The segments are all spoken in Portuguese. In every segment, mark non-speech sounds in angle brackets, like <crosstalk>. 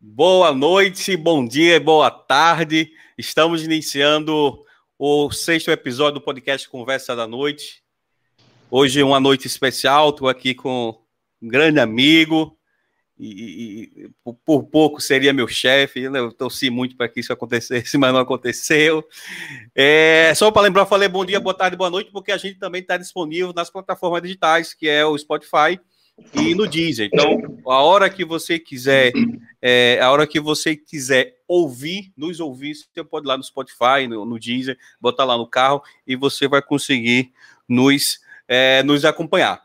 Boa noite, bom dia, boa tarde. Estamos iniciando o sexto episódio do podcast Conversa da Noite. Hoje é uma noite especial, estou aqui com um grande amigo, e, e, por pouco seria meu chefe. Eu torci muito para que isso acontecesse, <laughs> mas não aconteceu. É, só para lembrar, falei bom dia, boa tarde, boa noite, porque a gente também está disponível nas plataformas digitais, que é o Spotify e no Deezer. Então, a hora que você quiser, é, a hora que você quiser ouvir, nos ouvir, você pode ir lá no Spotify, no, no Deezer, botar lá no carro e você vai conseguir nos, é, nos acompanhar.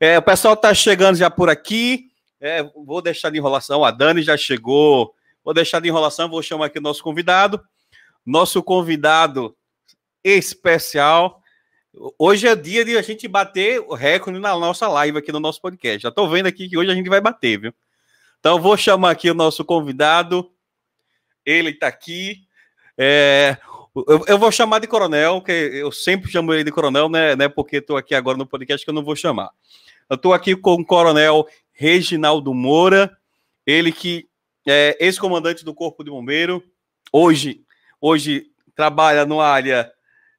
É, o pessoal está chegando já por aqui. É, vou deixar de enrolação. A Dani já chegou. Vou deixar de enrolação. Vou chamar aqui o nosso convidado. Nosso convidado especial Hoje é dia de a gente bater o recorde na nossa live aqui no nosso podcast. Já estou vendo aqui que hoje a gente vai bater, viu? Então, vou chamar aqui o nosso convidado. Ele está aqui. É, eu, eu, vou chamar de coronel, que eu sempre chamo ele de coronel, né? né porque estou aqui agora no podcast que eu não vou chamar. Eu estou aqui com o coronel Reginaldo Moura, ele que é ex-comandante do Corpo de Bombeiro, hoje, hoje trabalha numa área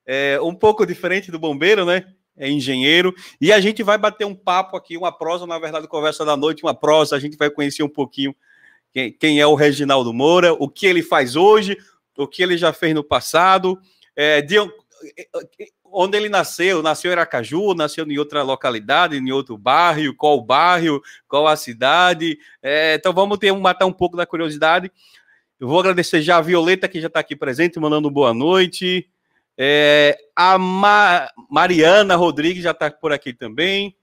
é, um pouco diferente do bombeiro, né? É engenheiro. E a gente vai bater um papo aqui, uma prosa, na verdade, conversa da noite, uma prosa. A gente vai conhecer um pouquinho quem, quem é o Reginaldo Moura, o que ele faz hoje, o que ele já fez no passado, é, de, onde ele nasceu, nasceu em Aracaju, nasceu em outra localidade, em outro bairro, qual bairro, qual a cidade. É, então vamos ter matar um pouco da curiosidade. Eu vou agradecer já a Violeta, que já está aqui presente, mandando boa noite. É, a Ma Mariana Rodrigues já está por aqui também.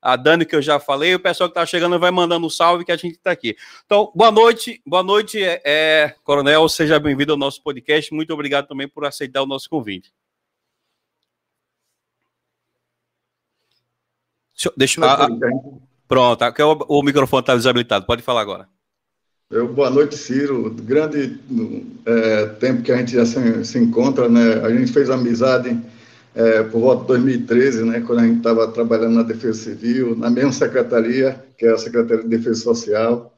A Dani, que eu já falei. O pessoal que está chegando vai mandando um salve que a gente está aqui. Então, boa noite. Boa noite, é, é Coronel. Seja bem-vindo ao nosso podcast. Muito obrigado também por aceitar o nosso convite. Deixa eu. pronto, aqui o, o microfone está desabilitado. Pode falar agora. Eu, boa noite, Ciro. Grande é, tempo que a gente já se, se, encontra, né? A gente fez amizade é, por volta de 2013, né? Quando a gente estava trabalhando na Defesa Civil, na mesma secretaria, que é a Secretaria de Defesa Social.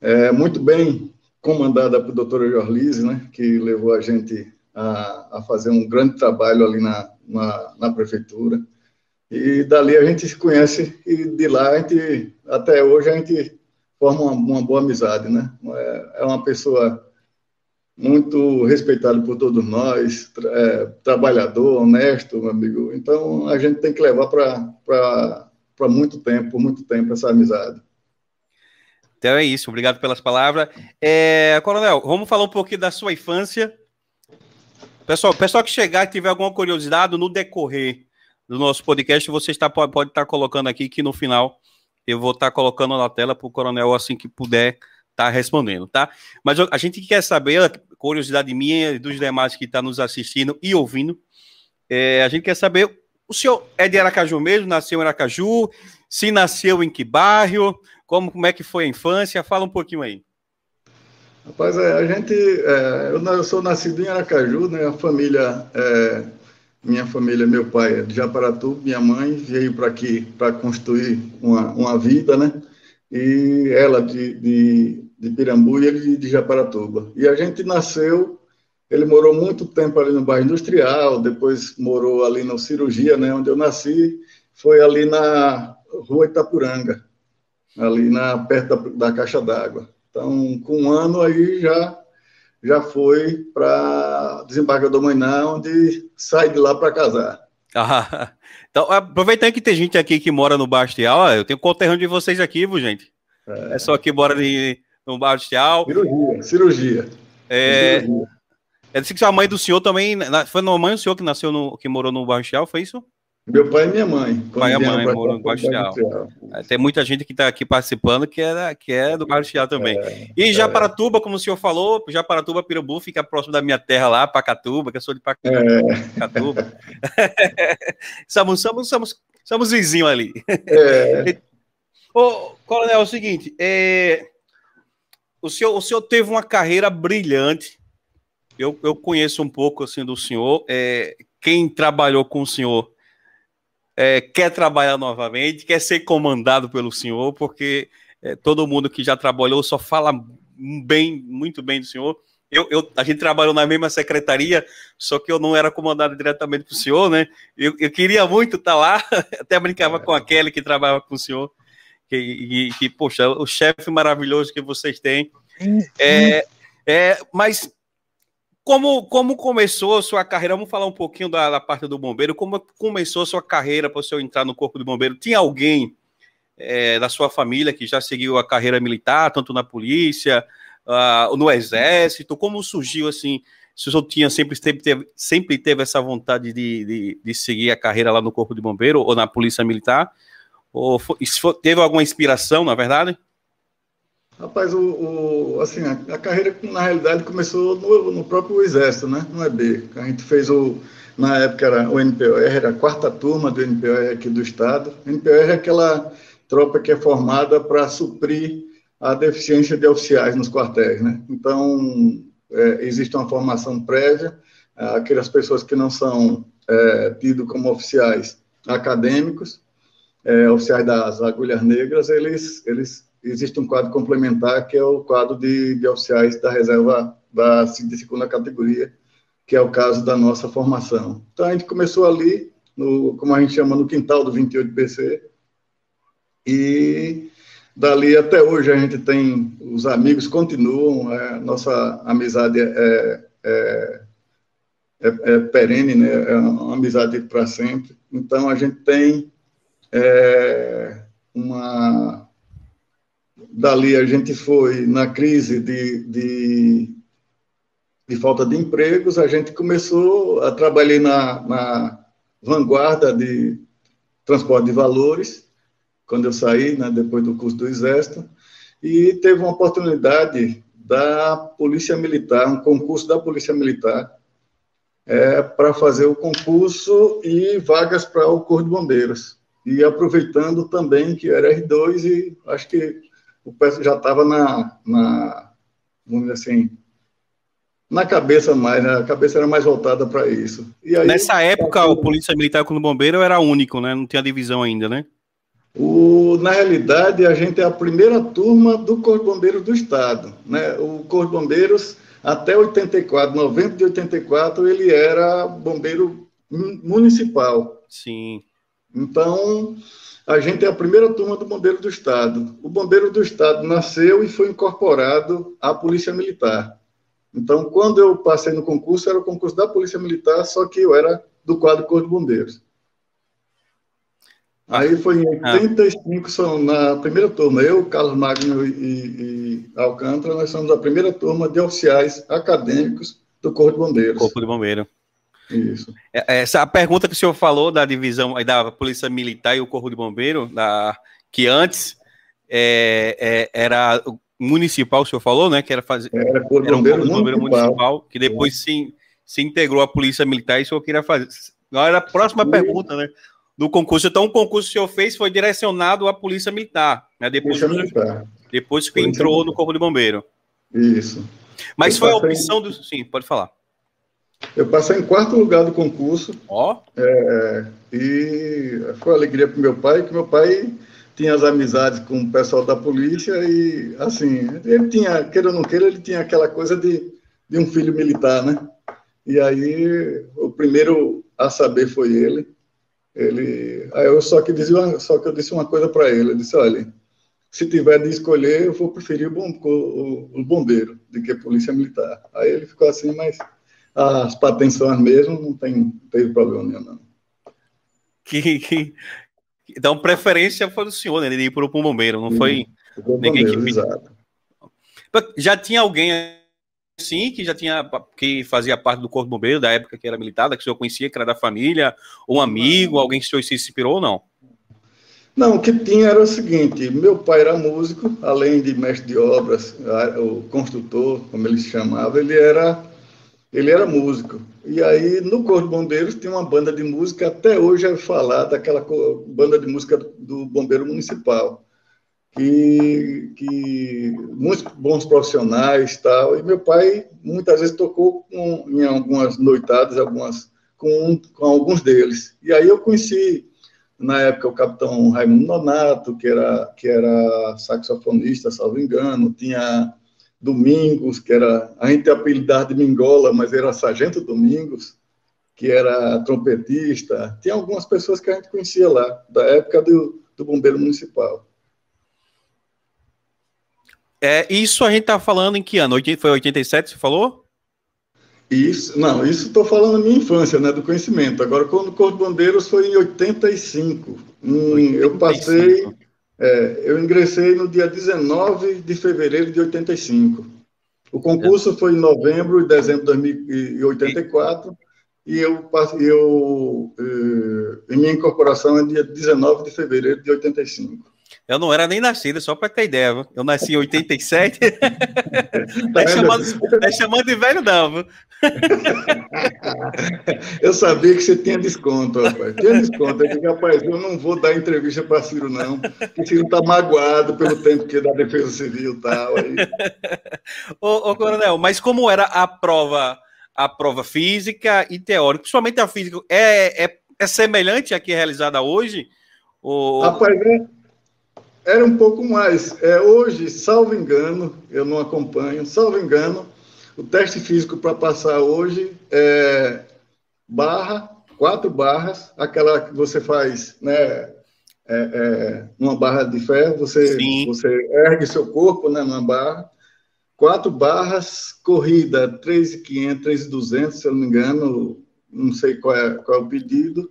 É, muito bem comandada por doutora Jorlise, né? Que levou a gente a, a fazer um grande trabalho ali na, na, na prefeitura. E dali a gente se conhece e de lá a gente, até hoje, a gente forma uma, uma boa amizade, né? É, é, uma pessoa muito respeitada por todos nós, é, trabalhador, honesto, meu amigo. Então, a gente tem que levar para muito tempo, por muito tempo, essa amizade. Então é isso, obrigado pelas palavras. É, Coronel, vamos falar um pouquinho da sua infância. Pessoal, pessoal que chegar e tiver alguma curiosidade no decorrer do nosso podcast, você está, pode, estar colocando aqui que no final eu vou estar colocando na tela para o coronel assim que puder estar tá respondendo, tá? Mas a gente quer saber, curiosidade minha e dos demais que estão tá nos assistindo e ouvindo, é, a gente quer saber, o senhor é de Aracaju mesmo, nasceu em Aracaju, se nasceu em que bairro, como, como é que foi a infância, fala um pouquinho aí. Rapaz, é, a gente, é, eu, sou nascido em Aracaju, né, a família é, minha família, meu pai é de Japaratu, minha mãe veio para aqui para construir uma, uma vida, né? E ela de, de, de Pirambu e ele de Japaratuba. E a gente nasceu, ele morou muito tempo ali no bairro industrial, depois morou ali na cirurgia, né? Onde eu nasci, foi ali na rua Itapuranga, ali na, perto da, da caixa d'água. Então, com um ano aí já já foi para Desembargador Mainá, onde sai de lá para casar. <laughs> Ah, então, aproveitando que tem gente aqui que mora no Bastial, eu tenho conterrâneo de vocês aqui, viu, gente? É, é só que mora de, no Bastial. Cirurgia, cirurgia. É, cirurgia. é disse que a mãe do senhor também, foi a mãe do senhor que nasceu no, que morou no Bastial, foi isso? Meu pai e minha mãe. Pai e mãe moram no Bastial. É, tem muita gente que está aqui participando que é, que é do Bastial também. É, e Japaratuba, é. como o senhor falou, Japaratuba, Pirambu, fica próximo da minha terra lá, Pacatuba, que eu sou de Pacatuba. É. <laughs> somos, somos, somos, somos vizinhos ali. É. <laughs> Ô, Coronel, é o seguinte, é, o, senhor, o senhor teve uma carreira brilhante, eu, eu conheço um pouco assim do senhor. É, quem trabalhou com o senhor é, quer trabalhar novamente, quer ser comandado pelo senhor, porque é, todo mundo que já trabalhou só fala bem, muito bem do senhor. Eu, eu, a gente trabalhou na mesma secretaria, só que eu não era comandado diretamente para o senhor, né? Eu, eu queria muito estar tá lá, <laughs> até brincava é. com a Kelly que trabalhava com o senhor, que, que, que poxa, o chefe maravilhoso que vocês têm. É, é, mas como, como começou a sua carreira? Vamos falar um pouquinho da, da parte do bombeiro. Como começou a sua carreira para você entrar no corpo do bombeiro? Tinha alguém é, da sua família que já seguiu a carreira militar, tanto na polícia, uh, no exército? Como surgiu assim? Se o senhor tinha sempre, sempre, teve, sempre teve essa vontade de, de, de, seguir a carreira lá no corpo de bombeiro ou na polícia militar? Ou foi, teve alguma inspiração, na verdade? Rapaz, o, o assim, a, a, carreira, na realidade, começou no, no, próprio Exército, né? No EB. A gente fez o, na época era o NPOR, era a quarta turma do NPOR aqui do Estado. O NPOR é aquela tropa que é formada para suprir a deficiência de oficiais nos quartéis, né? Então, é, existe uma formação prévia, aquelas pessoas que não são é, tidos como oficiais acadêmicos, é, oficiais das agulhas negras, eles, eles existe um quadro complementar, que é o quadro de, de oficiais da reserva da, de segunda categoria, que é o caso da nossa formação. Então, a gente começou ali, no, como a gente chama, no quintal do 28BC, e dali até hoje a gente tem, os amigos continuam, é, nossa amizade é, é, é, é perene, né? é uma amizade para sempre. Então, a gente tem é, uma dali a gente foi na crise de, de, de, falta de empregos, a gente começou a trabalhar na, na vanguarda de transporte de valores, quando eu saí, né, depois do curso do Exército, e teve uma oportunidade da Polícia Militar, um concurso da Polícia Militar, é, para fazer o concurso e vagas para o Corpo de Bombeiros. E aproveitando também que era R2 e acho que o pessoal já estava na, na, vamos dizer assim, na cabeça mais, né? a cabeça era mais voltada para isso. Aí, Nessa época, o Polícia Militar com o Bombeiro era único, né? Não tinha divisão ainda, né? O, na realidade, a gente é a primeira turma do Corpo de Bombeiros do Estado. Né? O Corpo de Bombeiros, até 84, 90 de 84, ele era bombeiro municipal. Sim. Então, a gente é a primeira turma do Bombeiro do Estado. O Bombeiro do Estado nasceu e foi incorporado à Polícia Militar. Então, quando eu passei no concurso, era o concurso da Polícia Militar, só que eu era do quadro Corpo de Bombeiros. Aí foi em 85, são na primeira turma, eu, Carlos Magno e, e Alcântara, nós somos a primeira turma de oficiais acadêmicos do Corpo de Bombeiros. Corpo de Bombeiro. Isso. É, essa a pergunta que o senhor falou da divisão da Polícia Militar e o Corpo de Bombeiro, da, que antes é, é, era municipal, o senhor falou, né? Que era fazer. Era, era um Corpo de Bombeiro municipal, municipal que depois é. se, se integrou à Polícia Militar e o senhor queria fazer. Agora, a próxima e... pergunta, né? Do concurso. Então, o concurso que o senhor fez foi direcionado à Polícia Militar, né? Depois, Polícia Militar. depois que Polícia entrou Militar. no Corpo de Bombeiro. Isso. Mas Eu foi a opção do. Sim, pode falar. Eu passei em quarto lugar do concurso. Ó. Oh. É, e foi uma alegria para meu pai, que meu pai tinha as amizades com o pessoal da polícia e, assim, ele tinha, queira ou não queira, ele tinha aquela coisa de, de um filho militar, né? E aí, o primeiro a saber foi ele. Ele, aí eu só que dizia, só que eu disse uma coisa para ele, eu disse, olha, se tiver de escolher, eu vou preferir o, bom, o, o bombeiro do que a polícia militar. Aí ele ficou assim, mas as patensões mesmo, não tem, teve problema nenhum, não. Que, que, então, preferência foi do senhor, né? De ir para o bombeiro, não foi ninguém que Exato. Já tinha alguém sim que já tinha que fazia parte do corpo bombeiro da época que era militar, que o senhor conhecia, que era da família, um amigo, alguém que o senhor se inspirou ou não? Não, o que tinha era o seguinte: meu pai era músico, além de mestre de obras, o construtor, como ele se chamava, ele era ele era músico. E aí, no Corpo de Bombeiros, tinha uma banda de música, até hoje é falar daquela banda de música do Bombeiro Municipal, que, que muitos bons profissionais tal. E meu pai muitas vezes tocou com, em algumas noitadas, algumas com, com alguns deles. E aí eu conheci na época o capitão Raimundo Nonato, que era que era saxofonista, salvo engano, tinha Domingos, que era a gente apelidado de Mingola, mas era Sargento Domingos, que era trompetista. Tinha algumas pessoas que a gente conhecia lá, da época do, do bombeiro municipal. É, isso a gente tá falando em que ano? Foi 87, você falou? Isso, não, isso estou falando da minha infância, né, do conhecimento. Agora, quando o Corpo de Bombeiros foi em 85. Hum, 85. Eu passei, é, eu ingressei no dia 19 de fevereiro de 85. O concurso é. foi em novembro e dezembro de 1984 e eu, eu, eu, eh, minha incorporação é dia 19 de fevereiro de 85. Eu não era nem nascido, só para ter ideia. Viu? Eu nasci em 87. <laughs> Tá é, chamando, é chamando de velho, não. Viu? <laughs> Eu sabia que você tinha desconto, rapaz. Tinha desconto. Eu disse, rapaz, eu não vou dar entrevista para Ciro, não. Porque Ciro está magoado pelo tempo que é da Defesa Civil e tal. Aí. Ô, ô, Coronel, mas como era a prova, a prova física e teórica, principalmente a física, é, é, é semelhante à que é realizada hoje? Ou... Rapaz, é, era um pouco mais. É, hoje, salvo engano, eu não acompanho, salvo engano, o teste físico para passar hoje é barra, quatro barras, aquela que você faz, né? É, é, uma barra de ferro, você, você ergue seu corpo né, numa barra, quatro barras, corrida 3.500, 3.200, se eu não me engano, não sei qual é, qual é o pedido.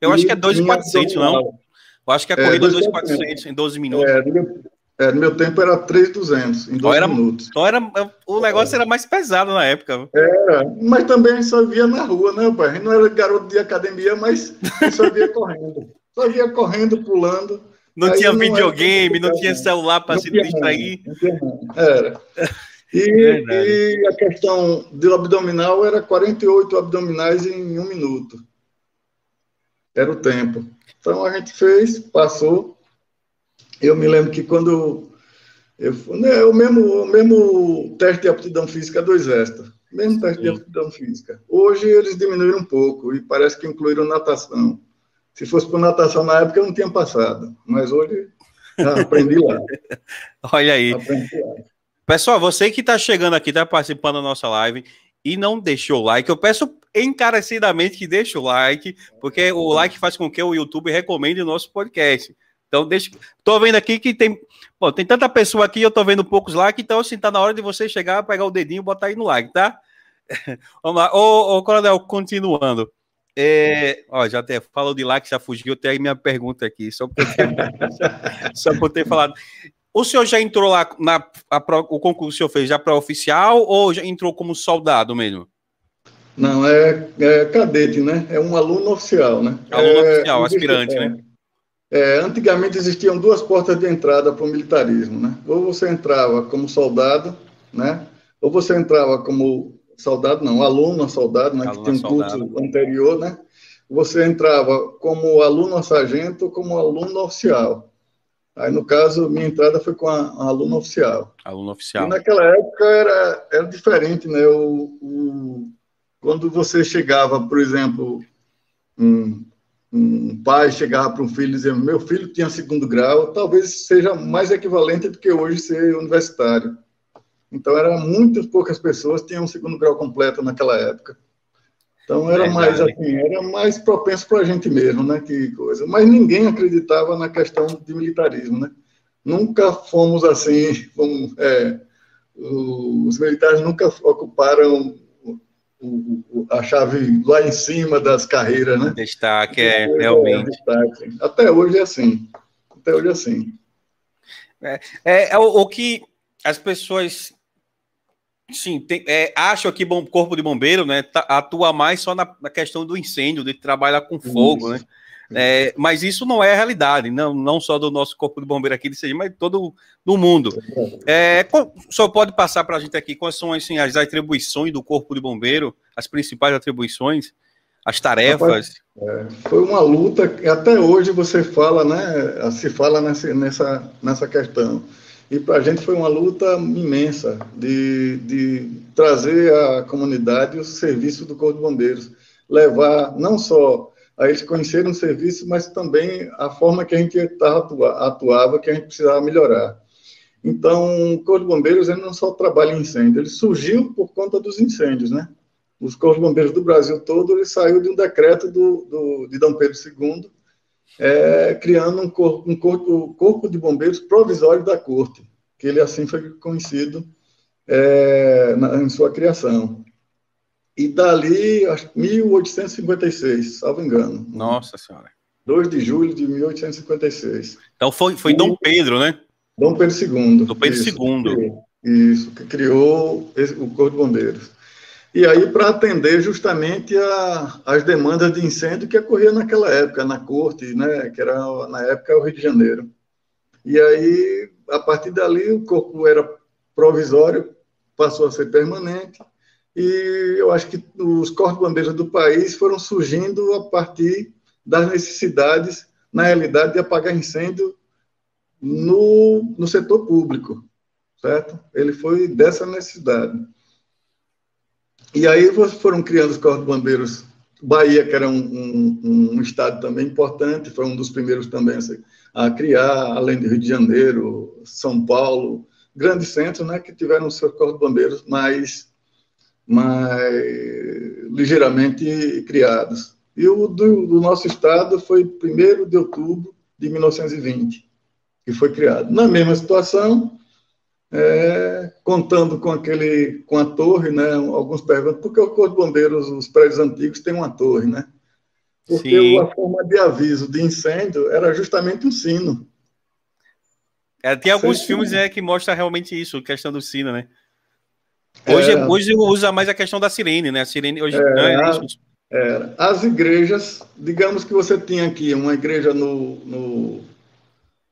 Eu acho que é 2.400, não? Eu acho que a corrida é 2.400 em 12 minutos. É, no meu, é, no meu tempo era 3.200 em 12 era, minutos. Então era, o negócio era mais pesado na época. Era, mas também a gente só via na rua, né, pai? A gente não era garoto de academia, mas só via <laughs> correndo. Só via correndo, pulando. Não tinha não videogame, não tinha celular para se distrair. Era. <laughs> E, e, a questão do abdominal era 48 abdominais em um minuto. Era o tempo. Então a gente fez, passou. Eu me lembro que quando eu, né, o, mesmo, o mesmo teste de aptidão física do Exército, mesmo teste Sim. de aptidão física. Hoje eles diminuíram um pouco e parece que incluíram natação. Se fosse por natação na época eu não tinha passado, mas hoje aprendi lá. <laughs> Olha aí. Pessoal, você que está chegando aqui, está participando da nossa live, e não deixou o like, eu peço encarecidamente que deixe o like, porque o like faz com que o YouTube recomende o nosso podcast. Então, deixa. Tô vendo aqui que tem. Bom, tem tanta pessoa aqui, eu tô vendo poucos likes, então assim, tá na hora de você chegar, pegar o dedinho e botar aí no like, tá? <laughs> Vamos lá. Ô, ô Coronel, continuando. É, ó, já até falou de like, já fugiu, tem aí minha pergunta aqui, só por ter, <laughs> só por ter falado. O senhor já entrou lá na a, o concurso que o senhor fez já para oficial ou já entrou como soldado mesmo? Não, é, é cadete, né? É um aluno oficial, né? Aluno é, oficial, aspirante, é, né? É, antigamente existiam duas portas de entrada para o militarismo, né? Ou você entrava como soldado, né? Ou você entrava como soldado, não, aluno a soldado, né? Aluno que tem um curso anterior, né? Você entrava como aluno a sargento ou como aluno oficial. Aí, no caso, minha entrada foi com a, a aluno oficial. Aluno oficial. E naquela época era, era diferente, né? O, o, quando você chegava, por exemplo, um, um pai chegava para um filho e dizia, meu filho tinha segundo grau, talvez seja mais equivalente do que hoje ser universitário. Então, eram muito poucas pessoas que tinham segundo grau completo naquela época. Então era mais assim, era mais propenso para a gente mesmo, né? Que coisa. Mas ninguém acreditava na questão de militarismo, né? Nunca fomos assim, é, os militares nunca ocuparam a chave lá em cima das carreiras, né? Destaque, é, realmente. Destaque. Até hoje é assim. Até hoje é assim. É, é, é o, o que as pessoas Sim, tem, é, acho que o corpo de bombeiro né, tá, atua mais só na, na, questão do incêndio, de trabalhar com fogo, né? É, mas isso não é a realidade, não, não só do nosso corpo de bombeiro aqui de Sergipe, mas todo do mundo. É, só pode passar para a gente aqui quais são assim, as atribuições do corpo de bombeiro, as principais atribuições, as tarefas. É, foi uma luta, até hoje você fala, né? Se fala nessa, nessa, nessa questão. E para a gente foi uma luta imensa de, de trazer à comunidade o serviço do Corpo de Bombeiros, levar não só a eles conhecerem o serviço, mas também a forma que a gente atua, atuava, que a gente precisava melhorar. Então, o Corpo de Bombeiros ele não só trabalha em incêndio, ele surgiu por conta dos incêndios, né? Os Corpos de Bombeiros do Brasil todo, ele saiu de um decreto do, do de Dom Pedro II, é, criando um corpo, um corpo, corpo de bombeiros provisório da corte, que ele assim foi conhecido é, na, em sua criação. E dali, acho, 1856, salvo engano. Nossa Senhora. 2 de julho de 1856. Então foi, foi Dom Pedro, né? Dom Pedro II. Dom Pedro isso, II. Isso, que criou esse, o Corpo de Bombeiros. E aí, para atender justamente a, as demandas de incêndio que ocorriam naquela época, na corte, né, que era na época o Rio de Janeiro. E aí, a partir dali, o corpo era provisório, passou a ser permanente, e eu acho que os corpos bombeiros do país foram surgindo a partir das necessidades, na realidade, de apagar incêndio no, no setor público, certo? Ele foi dessa necessidade. E aí foram criando os corpos bombeiros. Bahia, que era um, um, um, estado também importante, foi um dos primeiros também a criar, além de Rio de Janeiro, São Paulo, grandes centros, né, que tiveram seus corpos bombeiros mais, mais ligeiramente criados. E o do, do nosso estado foi 1 de outubro de 1920 que foi criado. Na mesma situação, é, contando com aquele, com a torre, né? Alguns perguntam por que o Corpo de Bombeiros, os prédios antigos têm uma torre, né? Porque Sim. a forma de aviso de incêndio era justamente um sino. É, tem alguns Sim. filmes né, que mostram realmente isso, a questão do sino, né? Hoje, é, hoje usa mais a questão da sirene, né? A sirene hoje é, é isso. É, as igrejas, digamos que você tinha aqui uma igreja no, no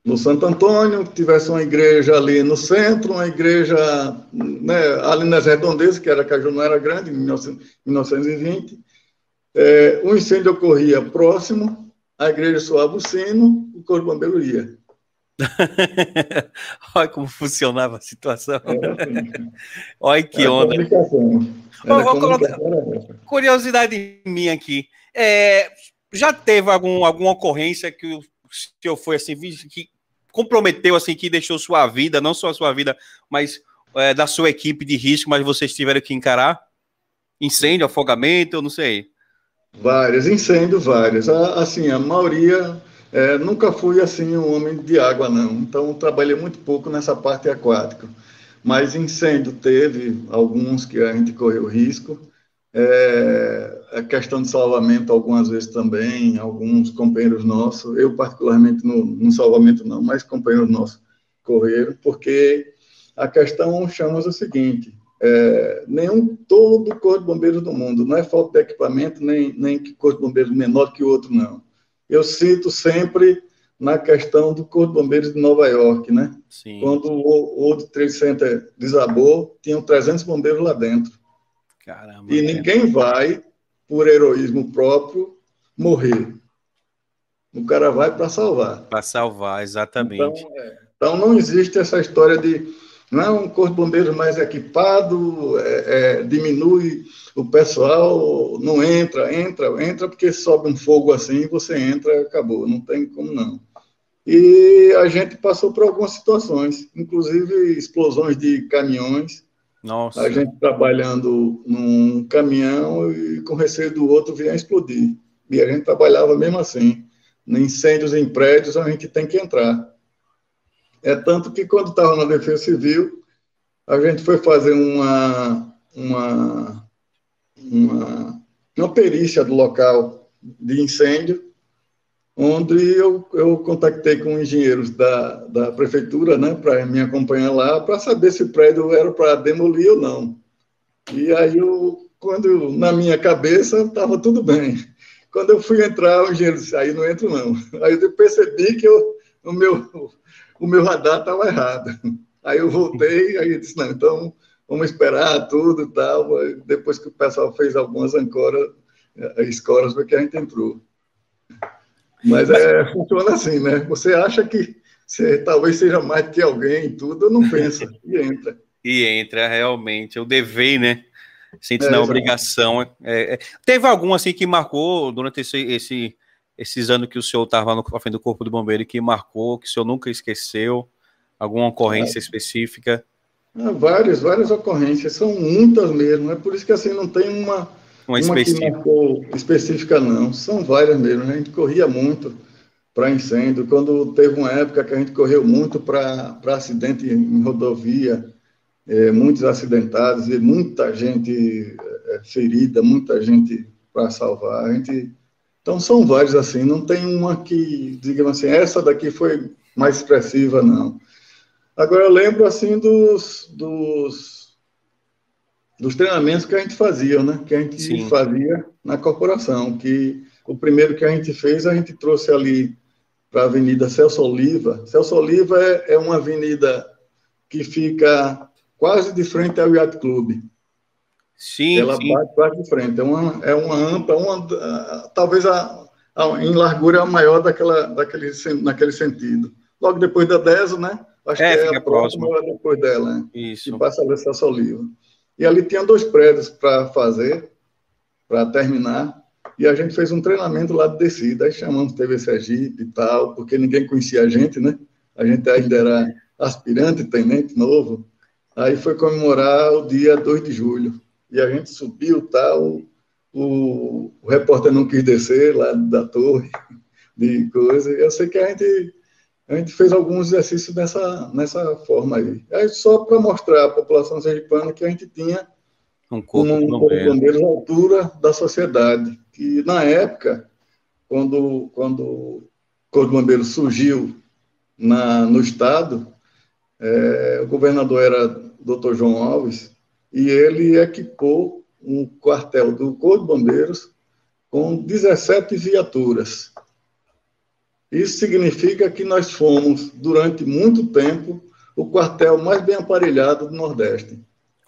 no Santo Antônio, tivesse uma igreja ali no centro, uma igreja né, ali nas redondezas, que era Caju não era grande, em 1920. É, o incêndio ocorria próximo, a igreja soava o sino, o corpo bombeiro ia. <laughs> Olha como funcionava a situação. Olha que onda. curiosidade minha aqui. É, já teve algum, alguma ocorrência que o senhor foi assim, que comprometeu, assim, que deixou sua vida, não só a sua vida, mas é, da sua equipe de risco, mas vocês tiveram que encarar? Incêndio, afogamento, eu não sei. Vários, incêndios, vários. Assim, a maioria, é, nunca fui, assim, um homem de água, não. Então, trabalhei muito pouco nessa parte aquática. Mas incêndio teve, alguns que a gente correu risco. É, a questão de salvamento, algumas vezes também, alguns companheiros nossos, eu particularmente no, no salvamento não, mas companheiros nossos correram, porque a questão chama o seguinte, é, nenhum, todo corpo de bombeiros do mundo, não é falta de equipamento, nem, nem corpo de bombeiros menor que o outro, não. Eu cito sempre na questão do corpo de bombeiros de Nova York, né? Sim. Quando o World Trade Center desabou, tinham 300 bombeiros lá dentro. Caramba, e ninguém vai, por heroísmo próprio, morrer. O cara vai para salvar. Para salvar, exatamente. Então, é, então, não existe essa história de não, um corpo de bombeiros mais equipado é, é, diminui o pessoal, não entra, entra, entra, porque sobe um fogo assim, você entra, acabou, não tem como não. E a gente passou por algumas situações, inclusive explosões de caminhões, nossa. A gente trabalhando num caminhão e com receio do outro vir a explodir. E a gente trabalhava mesmo assim. Incêndios em prédios, a gente tem que entrar. É tanto que quando estava na Defesa Civil, a gente foi fazer uma, uma, uma, uma perícia do local de incêndio onde eu, eu contactei com engenheiros da, da prefeitura, né, para me acompanhar lá, para saber se o prédio era para demolir ou não. E aí, eu, quando na minha cabeça estava tudo bem. Quando eu fui entrar, o engenheiro disse: aí não entro não. Aí eu percebi que eu, o, meu, o meu radar estava errado. <laughs> Aí eu voltei, aí eu disse: não, então vamos esperar tudo e tal. Depois que o pessoal fez algumas ancoras, escolas foi que a gente entrou. Mas é, funciona assim, né? Você acha que você talvez seja mais que alguém e tudo, não pensa, <laughs> e entra. E entra, realmente. Eu devei, né? Sente é, na obrigação. É, é. Teve algum assim que marcou durante esse, esse, esses anos que o senhor estava no frente do Corpo do Bombeiro que marcou, que o senhor nunca esqueceu? Alguma ocorrência é. específica? Várias, várias ocorrências, são muitas mesmo. É por isso que assim não tem uma, uma, uma que marcou específica, não. São várias mesmo. Né? A gente corria muito para incêndio. Quando teve uma época que a gente correu muito para acidente em rodovia, é, muitos acidentados e muita gente é, ferida, muita gente para salvar. A gente, então são vários assim. Não tem uma que digamos assim essa daqui foi mais expressiva não. Agora eu lembro assim dos, dos, dos treinamentos que a gente fazia, né? Que a gente Sim. fazia na corporação. Que o primeiro que a gente fez, a gente trouxe ali para a Avenida Celso Oliva. Celso Oliva é, é uma avenida que fica quase de frente ao Yacht Club. Sim, Ela sim. bate quase de frente. É uma, é uma ampla, uma, talvez a, a, em largura a maior daquela, daquele, naquele sentido. Logo depois da DESO, né? Acho é, que é a próxima depois dela, né? Isso. E passa a Celso Oliva. E ali tinha dois prédios para fazer, para terminar, e a gente fez um treinamento lá de descida, aí chamamos TV Sergipe e tal, porque ninguém conhecia a gente, né? A gente ainda era aspirante, tenente novo. Aí foi comemorar o dia 2 de julho. E a gente subiu tal, o, o repórter não quis descer lá da torre <laughs> de coisa. Eu sei que a gente a gente fez alguns exercícios nessa, nessa forma aí. aí só para mostrar à população sergipana que a gente tinha um corpo, um corpo à altura da sociedade. Que na época, quando, quando o Corpo de Bombeiros surgiu na, no Estado, é, o governador era o Dr. João Alves, e ele equipou um quartel do Corpo de Bombeiros com 17 viaturas. Isso significa que nós fomos, durante muito tempo, o quartel mais bem aparelhado do Nordeste.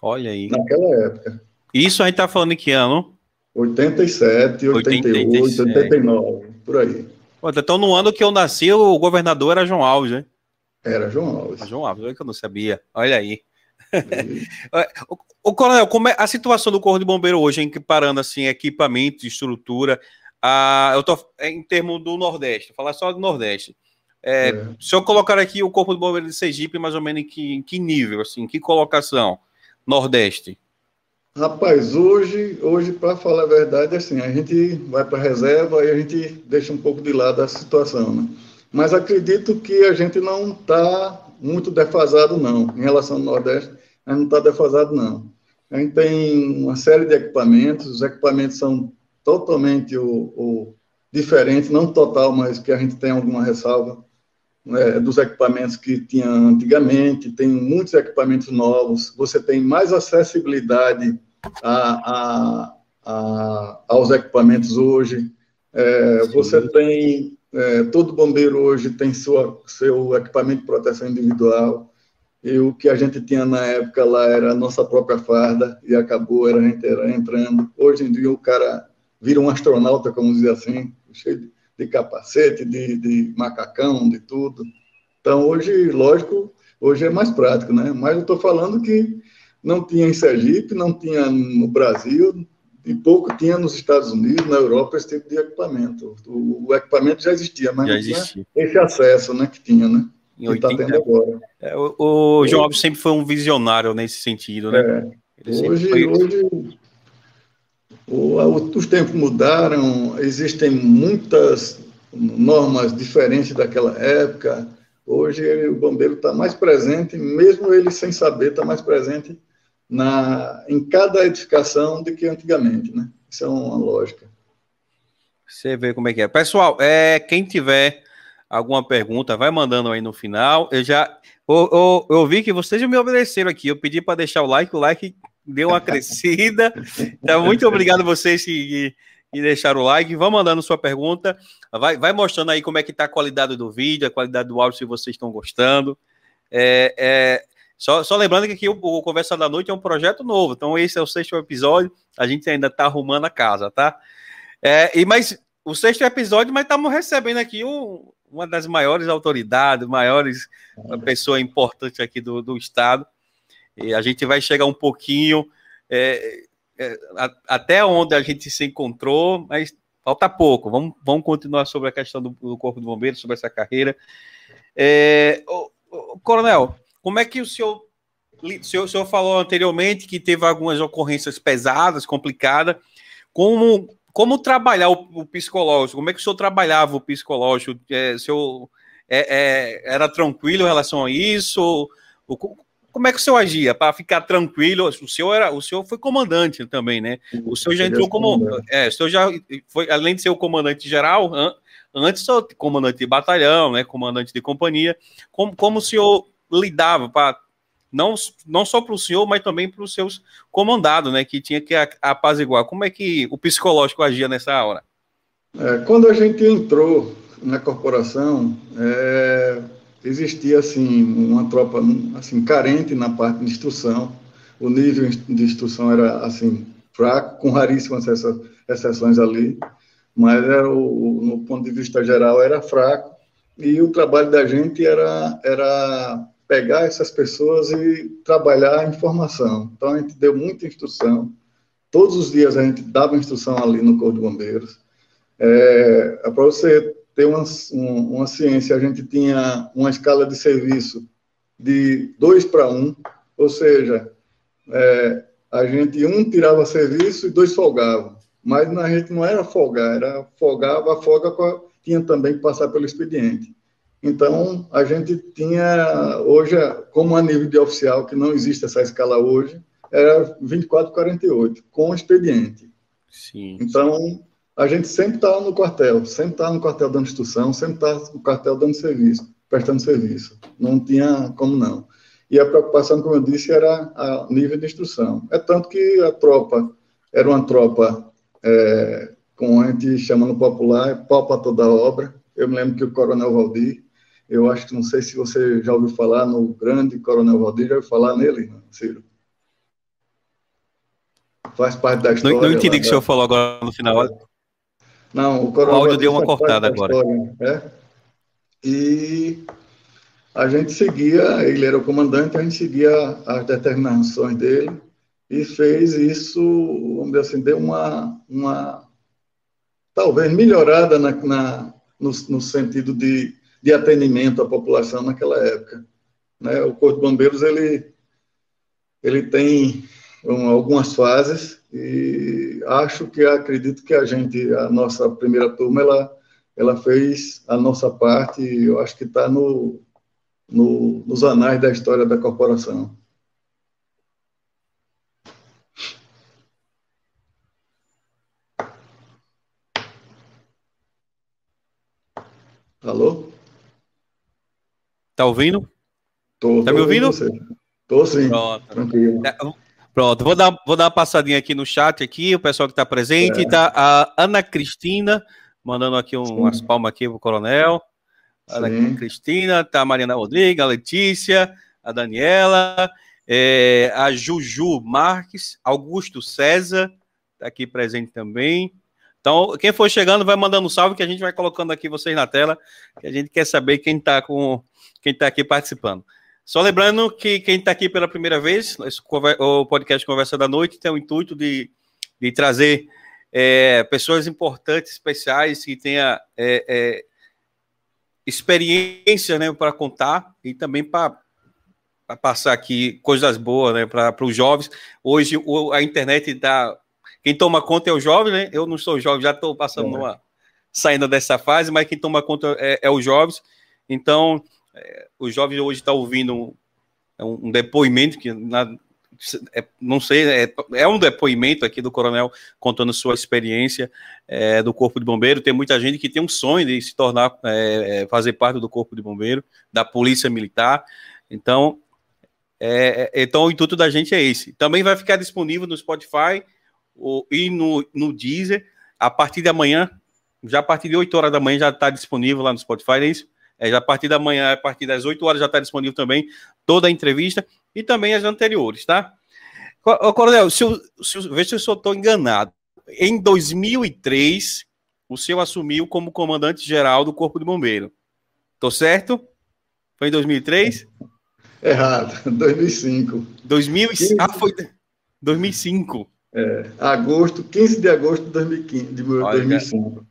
Olha aí. Naquela época. Isso a gente está falando em que ano? 87, 88, 87. 89, por aí. Então, no ano que eu nasci, o governador era João Alves, né? Era João Alves. João Alves, é que eu não sabia. Olha aí. <laughs> o, o, coronel, como é a situação do Corpo de Bombeiro hoje, em parando assim, equipamento, estrutura, ah, eu tô em termos do Nordeste, falar só do Nordeste. É, é. Se eu colocar aqui o Corpo de Bombeiro de Sergipe, mais ou menos em que, em que nível, assim, em que colocação? Nordeste. Rapaz, hoje, hoje para falar a verdade, assim, a gente vai para a reserva e a gente deixa um pouco de lado a situação, né? Mas acredito que a gente não está muito defasado, não. Em relação ao Nordeste, a gente não está defasado, não. A gente tem uma série de equipamentos, os equipamentos são totalmente o, o diferentes, não total, mas que a gente tem alguma ressalva né, dos equipamentos que tinha antigamente, tem muitos equipamentos novos, você tem mais acessibilidade a, a, a, aos equipamentos hoje, é, você tem, é, todo bombeiro hoje tem sua, seu equipamento de proteção individual, e o que a gente tinha na época lá era a nossa própria farda, e acabou, era entrando. Hoje em dia o cara vira um astronauta, como dizer assim, cheio de, de capacete, de, de, macacão, de tudo. Então, hoje, lógico, hoje é mais prático, né? Mas eu estou falando que não tinha em Sergipe, não tinha no Brasil, e pouco tinha nos Estados Unidos, na Europa, esse tipo de equipamento. O, o equipamento já existia, mas já existia. esse acesso né, que tinha, né? Em 80, que tá tendo agora. É, o, o João Alves sempre foi um visionário nesse sentido, né? É. Hoje, foi... hoje os tempos mudaram, existem muitas normas diferentes daquela época. Hoje o bombeiro está mais presente, mesmo ele sem saber, está mais presente na, em cada edificação do que antigamente, né? Isso é uma lógica. Você vê como é que é. Pessoal, é, quem tiver alguma pergunta, vai mandando aí no final. Eu já eu, eu, eu vi que vocês já me obedeceram aqui. Eu pedi para deixar o like, o like deu uma crescida. <laughs> Então, muito obrigado a vocês que, que deixaram o like. Vão mandando sua pergunta. Vai, vai mostrando aí como é que está a qualidade do vídeo, a qualidade do áudio, se vocês estão gostando. É, é, só, só, lembrando que aqui o, o, Conversa da Noite é um projeto novo. Então, esse é o sexto episódio. A gente ainda está arrumando a casa, tá? É, e mas o sexto episódio, mas estamos recebendo aqui um, uma das maiores autoridades, maiores uma pessoa importante aqui do, do estado. E a gente vai chegar um pouquinho é, é, a, até onde a gente se encontrou, mas falta pouco. Vamos, vamos continuar sobre a questão do, do Corpo de Bombeiros, sobre essa carreira. É, o, o, coronel, como é que o senhor, o senhor, o senhor falou anteriormente que teve algumas ocorrências pesadas, complicadas. Como, como trabalhar o, o psicológico? Como é que o senhor trabalhava o psicológico? É, o senhor é, é, era tranquilo em relação a isso? O, como é que o senhor agia para ficar tranquilo? O senhor era, o senhor foi comandante também, né? O senhor já entrou como, é, o senhor já foi, além de ser o comandante geral, antes só comandante de batalhão, né? Comandante de companhia. Como, como o senhor lidava para não, não só para o senhor, mas também para os seus comandados, né? Que tinha que apaziguar. Como é que o psicológico agia nessa hora? É, quando a gente entrou na corporação, é, existia assim uma tropa assim carente na parte de instrução. O nível de instrução era assim fraco, com raríssimas exceções ali, mas era o, no ponto de vista geral era fraco. E o trabalho da gente era era pegar essas pessoas e trabalhar a informação. Então a gente deu muita instrução. Todos os dias a gente dava instrução ali no Corpo de Bombeiros. É, é para você ter uma, uma ciência, a gente tinha uma escala de serviço de dois para um, ou seja, é, a gente um tirava serviço e dois folgavam. Mas a gente não era folgar, era folgava, folga tinha também que passar pelo expediente. Então, a gente tinha, hoje, como a nível de oficial, que não existe essa escala hoje, era 24, 48, com expediente. Sim. Então, a gente sempre estava no quartel, sempre estava no quartel dando instrução, sempre estava no quartel dando serviço, prestando serviço. Não tinha como não. E a preocupação, como eu disse, era a nível de instrução. É tanto que a tropa era uma tropa, é, como a gente chama no popular, pau para toda obra. Eu me lembro que o Coronel Valdir, eu acho que não sei se você já ouviu falar no grande Coronel Valdir, já ouviu falar nele, Ciro? Faz parte da história. Não, não entendi o que o senhor falou agora no final. Não, o, o áudio deu uma cortada agora. História, né? E a gente seguia, ele era o comandante, a gente seguia as determinações dele e fez isso, vamos dizer assim, deu uma, uma talvez melhorada na, na no, no, sentido de, de atendimento à população naquela época. Né? O Corpo de Bombeiros, ele, ele tem um, algumas fases e acho que acredito que a gente, a nossa primeira turma, ela, ela fez a nossa parte, eu acho que está no, no, nos anais da história da corporação. Alô? Tá ouvindo? Tô, tá me ouvindo? Tô sim. Pronto. Tranquilo. É, Pronto, vou dar, vou dar uma passadinha aqui no chat aqui, o pessoal que está presente, é. tá a Ana Cristina, mandando aqui um, umas palmas aqui pro coronel. Ana. Cristina, tá a Mariana Rodrigues, a Letícia, a Daniela, é, a Juju Marques, Augusto César, tá aqui presente também. Então, quem for chegando, vai mandando um salve que a gente vai colocando aqui vocês na tela, que a gente quer saber quem está com quem tá aqui participando. Só lembrando que quem está aqui pela primeira vez, o podcast Conversa da Noite tem o intuito de, de trazer é, pessoas importantes, especiais, que tenha é, é, experiência né, para contar e também para passar aqui coisas boas né, para os jovens. Hoje a internet dá. Quem toma conta é o jovem, né? Eu não sou jovem, já estou passando é. numa, saindo dessa fase, mas quem toma conta é, é os jovens. Então, é, os jovens hoje estão ouvindo um, um, depoimento que na, é, não sei, é, é, um depoimento aqui do coronel contando sua experiência é, do Corpo de Bombeiro. Tem muita gente que tem um sonho de se tornar, é, é fazer parte do Corpo de Bombeiro, da Polícia Militar. Então, é, então o intuito da gente é esse. Também vai ficar disponível no Spotify o, e no, no Deezer a partir de amanhã. Já a partir de 8 horas da manhã já está disponível lá no Spotify, é isso? É, a partir da manhã, a partir das 8 horas já está disponível também toda a entrevista e também as anteriores, tá? Ô, Coronel, se eu, se eu, vê se eu estou enganado. em 2003, o senhor assumiu como comandante-geral do Corpo de Bombeiro. Tô certo? Foi em 2003? Errado, <laughs> 2005. 2005. Ah, foi 2005. É, agosto, 15 de agosto de 2015, de Olha, 2005.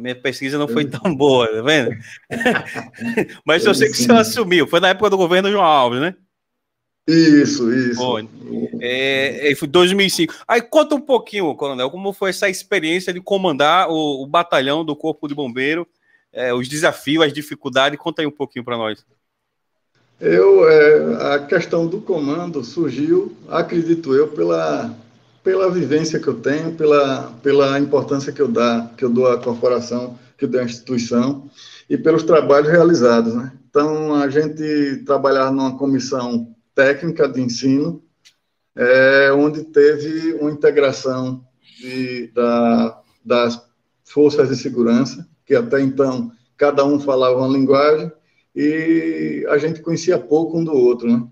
A minha pesquisa não foi tão boa, tá vendo? <laughs> Mas eu sei que o senhor assumiu. Foi na época do governo João Alves, né? Isso, isso. Bom, é, é foi 2005. Aí conta um pouquinho, Coronel, como foi essa experiência de comandar o, o batalhão do Corpo de Bombeiro, é, os desafios, as dificuldades. Conta aí um pouquinho para nós. Eu, é, a questão do comando surgiu, acredito eu, pela, pela vivência que eu tenho, pela, pela importância que eu, dá, que eu dou à corporação, que eu dou à instituição, e pelos trabalhos realizados. Né? Então, a gente trabalhar numa comissão técnica de ensino, é, onde teve uma integração de, da, das forças de segurança, que até então cada um falava uma linguagem, e a gente conhecia pouco um do outro, né?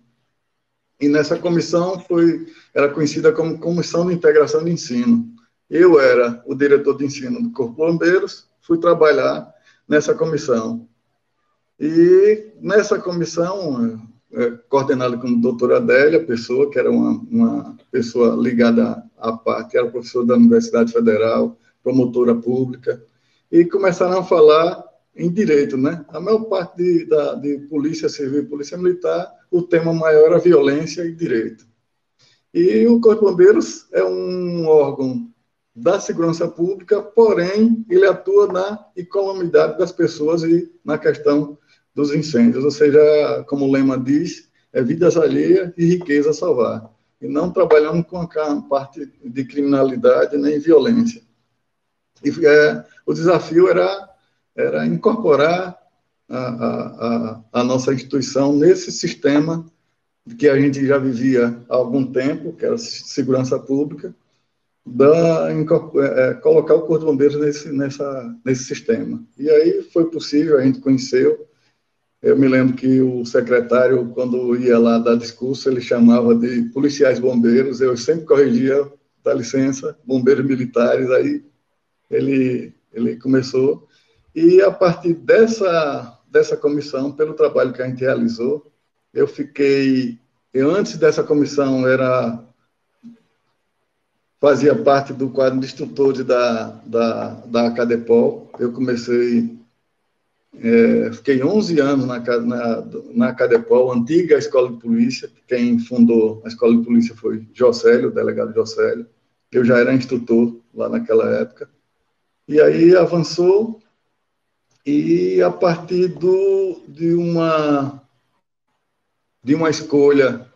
E nessa comissão foi, era conhecida como Comissão de Integração de Ensino. Eu era o diretor de ensino do Corpo Bombeiros, fui trabalhar nessa comissão. E nessa comissão, é, coordenada com a doutora Adélia, pessoa que era uma, uma pessoa ligada à parte, era professora da Universidade Federal, promotora pública, e começaram a falar em direito, né? A maior parte de, da, de polícia civil e polícia militar, o tema maior era violência e direito. E o Corpo de Bombeiros é um órgão da segurança pública, porém, ele atua na economidade das pessoas e na questão dos incêndios, ou seja, como o lema diz, é vidas alheias e riqueza a salvar. E não trabalhamos com a parte de criminalidade nem violência. E é, o desafio era era incorporar a, a, a, nossa instituição nesse sistema que a gente já vivia há algum tempo, que era segurança pública, da, é, colocar o Corpo de Bombeiros nesse, nessa, nesse sistema. E aí foi possível, a gente conheceu. Eu me lembro que o secretário, quando ia lá dar discurso, ele chamava de policiais bombeiros, eu sempre corrigia, dá licença, bombeiros militares, aí ele, ele começou e a partir dessa, dessa comissão, pelo trabalho que a gente realizou, eu fiquei. Eu, antes dessa comissão, era fazia parte do quadro de instrutores da, da, da Cadepol. Eu comecei, é, fiquei 11 anos na, na, na Cadepol, antiga escola de polícia. Quem fundou a escola de polícia foi Jocélio, o delegado Jocélio. Eu já era instrutor lá naquela época. E aí avançou, e a partir do, de uma de uma escolha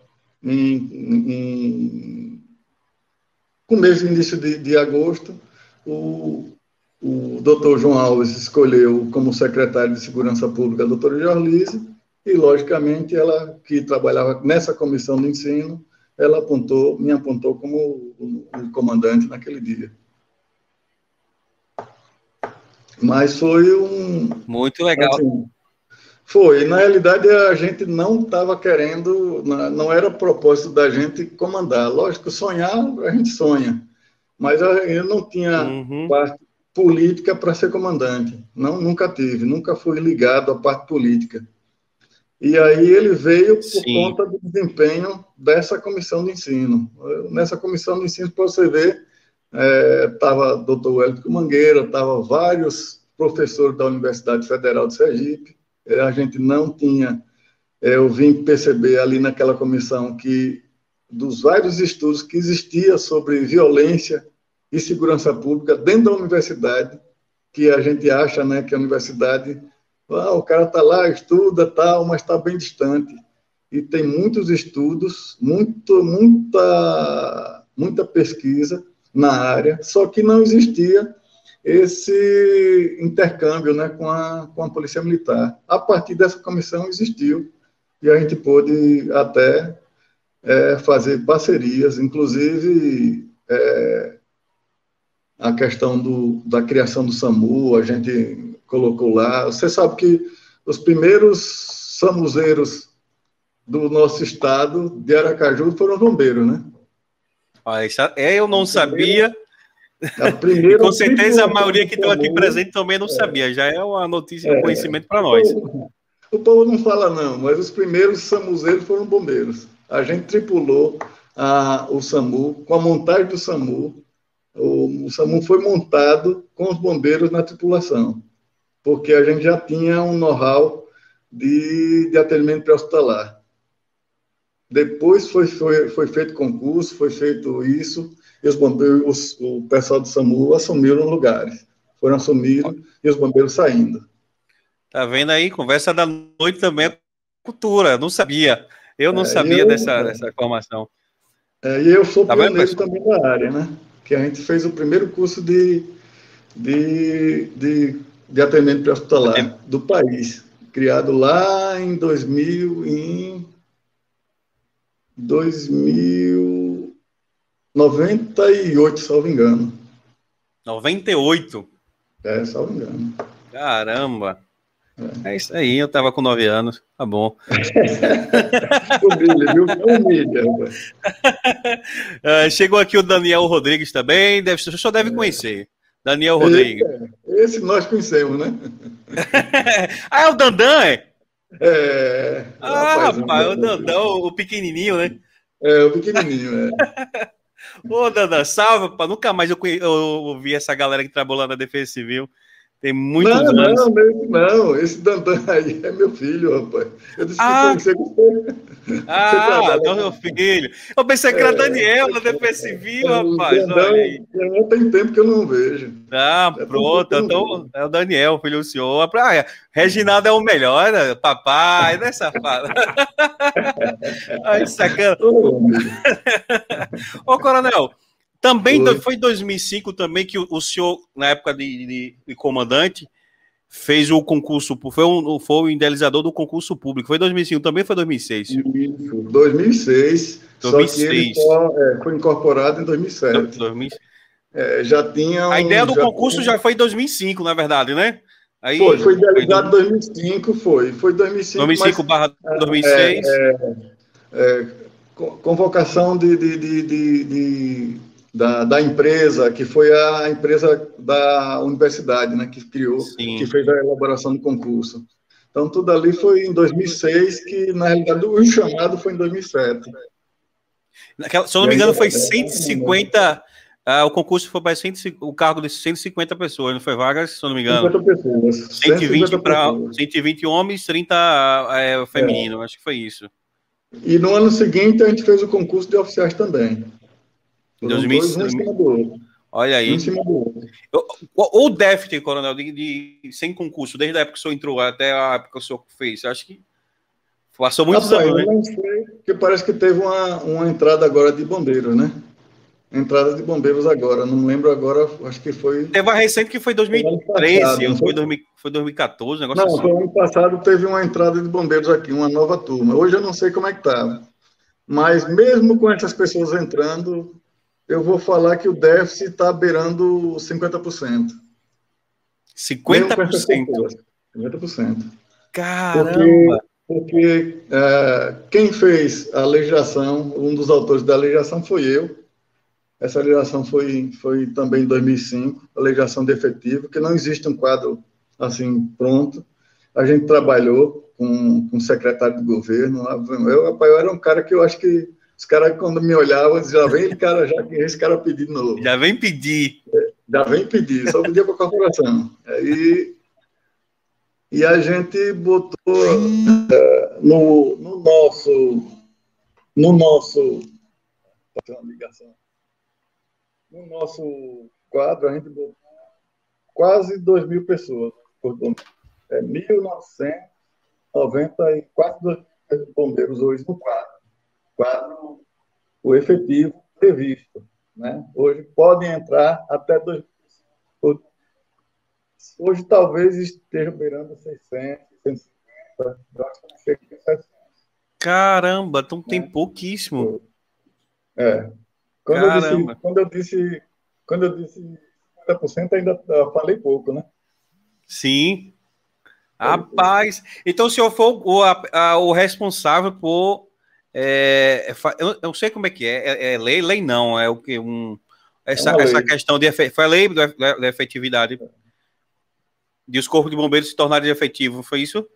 em, em começo início de, de agosto o, o doutor João Alves escolheu como secretário de Segurança Pública a doutora Jorlise e, logicamente, ela que trabalhava nessa comissão de ensino, ela apontou, me apontou como o, o comandante naquele dia. Mas foi um. Muito legal. Assim, foi. Na realidade, a gente não estava querendo, não era propósito da gente comandar. Lógico, sonhar, a gente sonha. Mas eu não tinha uhum. parte política para ser comandante. Não, nunca tive, nunca fui ligado à parte política. E aí ele veio por Sim. conta do desempenho dessa comissão de ensino. Nessa comissão de ensino, para você ver, estava é, doutor Wellington Mangueira, estava vários professores da Universidade Federal de Sergipe, é, a gente não tinha, é, eu vim perceber ali naquela comissão que dos vários estudos que existia sobre violência e segurança pública dentro da universidade, que a gente acha né, que a universidade, ah, o cara está lá, estuda, tal, mas está bem distante. E tem muitos estudos, muito, muita, muita pesquisa, na área, só que não existia esse intercâmbio né, com, a, com a Polícia Militar. A partir dessa comissão existiu, e a gente pôde até é, fazer parcerias, inclusive é, a questão do, da criação do SAMU, a gente colocou lá. Você sabe que os primeiros samuzeiros do nosso estado de Aracaju foram bombeiros, né? É, eu não sabia. A <laughs> com certeza a maioria que estão aqui presente também não é. sabia, já é uma notícia, um é. conhecimento para nós. O povo não fala não, mas os primeiros samuzeiros foram bombeiros. A gente tripulou a, o SAMU, com a montagem do SAMU, o, o SAMU foi montado com os bombeiros na tripulação, porque a gente já tinha um know-how de, de atendimento pré-hospitalar. Depois foi, foi, foi feito concurso, foi feito isso, e os bombeiros, o pessoal do SAMU assumiram lugares. Foram assumidos e os bombeiros saindo. Tá vendo aí? Conversa da noite também é cultura. Não sabia. Eu não é, sabia eu, dessa, dessa informação. É, e eu sou tá pioneiro também da área, né? Que a gente fez o primeiro curso de, de, de, de atendimento pré-hospitalar do país, criado lá em 2000, em 2098, salvo engano. 98? É, salvo engano. Caramba! É isso aí, eu tava com nove anos, tá bom. <laughs> Humilha, viu? Humilha. <laughs> uh, chegou aqui o Daniel Rodrigues também, deve, só deve é. conhecer. Daniel Rodrigues. Esse, esse nós conhecemos, né? <laughs> ah, é o Dandan, é? É. Ah, rapaz, o Dandão, o pequenininho, né? É, o pequenininho, é. <laughs> Ô, Dandan, salve, pá. Nunca mais eu, eu ouvi essa galera que trabalhou na Defesa Civil. Tem muitos não, anos. Não, não, não, esse Dandan <laughs> aí é meu filho, rapaz. Eu disse ah. que você. Ah, não, meu filho. Eu pensei que era é, Daniel, da Defesa Civil, é, rapaz. Não, olha aí. Não tem tempo que eu não vejo. Ah, é pronto. Então, é o Daniel, filho do senhor. Ah, é, Reginaldo é o melhor, né? papai, né, safado? <laughs> Ai, sacana. Ô, Coronel, também foi, foi em 2005 também que o, o senhor, na época de, de, de, comandante, fez o concurso, foi, um, foi o idealizador do concurso público. Foi 2005, também foi 2006? Isso, 2006. 2006. Só que ele foi incorporado em 2007. 2006. É, já tinha. Um, a ideia do já concurso tinha... já foi em 2005, na verdade, né? Aí, foi, foi idealizado em 2005, foi. Foi 2005. 2005 barra 2006. É, é, é, convocação de, de, de, de da, da empresa, que foi a empresa da universidade, né, que criou, Sim. que fez a elaboração do concurso. Então, tudo ali foi em 2006, que na realidade o chamado foi em 2007. Naquela, se eu não me engano, foi 150. Ah, o concurso foi para 100, o cargo de 150 pessoas, não foi vagas, se eu não me engano? 50 pessoas. 120, para 120 homens, 30 é, feminino, é. acho que foi isso. E no ano seguinte a gente fez o concurso de oficiais também. 2005. Olha aí. O déficit, coronel, de, de, sem concurso, desde a época que o senhor entrou até a época que o senhor fez, acho que passou muitos Rapaz, anos. Né? Não sei, porque parece que teve uma, uma entrada agora de bombeiros, né? Entrada de bombeiros agora, não lembro agora, acho que foi. Teve uma recente que foi 2013, passado, foi, 2000, foi 2014, negócio Não, assim. foi ano passado teve uma entrada de bombeiros aqui, uma nova turma. Hoje eu não sei como é que tá. Mas mesmo com essas pessoas entrando, eu vou falar que o déficit está beirando 50%. 50%? 50%. Caramba! Porque, porque é, quem fez a legislação, um dos autores da legislação foi eu. Essa legislação foi, foi também em 2005, a legislação de efetivo, que não existe um quadro assim pronto. A gente trabalhou com, com o secretário de governo. Eu, eu era um cara que eu acho que os caras, quando me olhavam, já vem esse cara, já esse cara pedir de novo. Já vem pedir. É, já vem pedir, só pedia para a corporação. Aí, e a gente botou uh, no, no nosso. No nosso. No nosso quadro, a gente botou quase 2 mil pessoas. É 1.994 bombeiros hoje no quadro quadro o efetivo previsto. Né? Hoje podem entrar até dois. Hoje talvez esteja beirando 600, 650, eu acho que chega a 700. Caramba, então né? tem pouquíssimo. É. Quando eu, disse, quando eu disse, quando eu disse 50%, ainda falei pouco, né? Sim. Rapaz, então o senhor foi o, a, o responsável por é, é eu não sei como é que é, é, é, lei, lei não, é o que um essa, é essa questão de foi lei da efetividade de os corpos de bombeiros se tornarem efetivos, foi isso?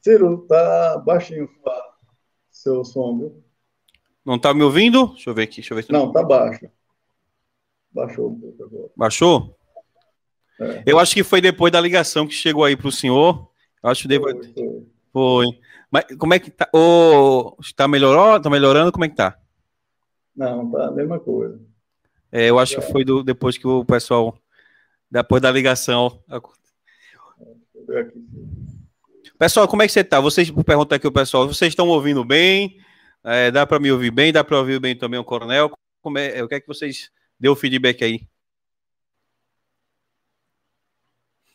Ciro, tá baixinho seu som, viu? Não tá me ouvindo? Deixa eu ver aqui, deixa eu ver. Não, tá baixo. Baixou um pouco agora. Baixou? É. Eu acho que foi depois da ligação que chegou aí para o senhor. Acho que depois. Foi, foi. Mas como é que tá? Oh, está melhorando? Tá melhorando? Como é que tá? Não, tá a mesma coisa. É, eu acho é. que foi do, depois que o pessoal. Depois da ligação. Pessoal, como é que você tá? Vocês perguntam aqui o pessoal, vocês estão ouvindo bem? É, dá para me ouvir bem? Dá para ouvir bem também o coronel? Como é, o que é que vocês deu feedback aí?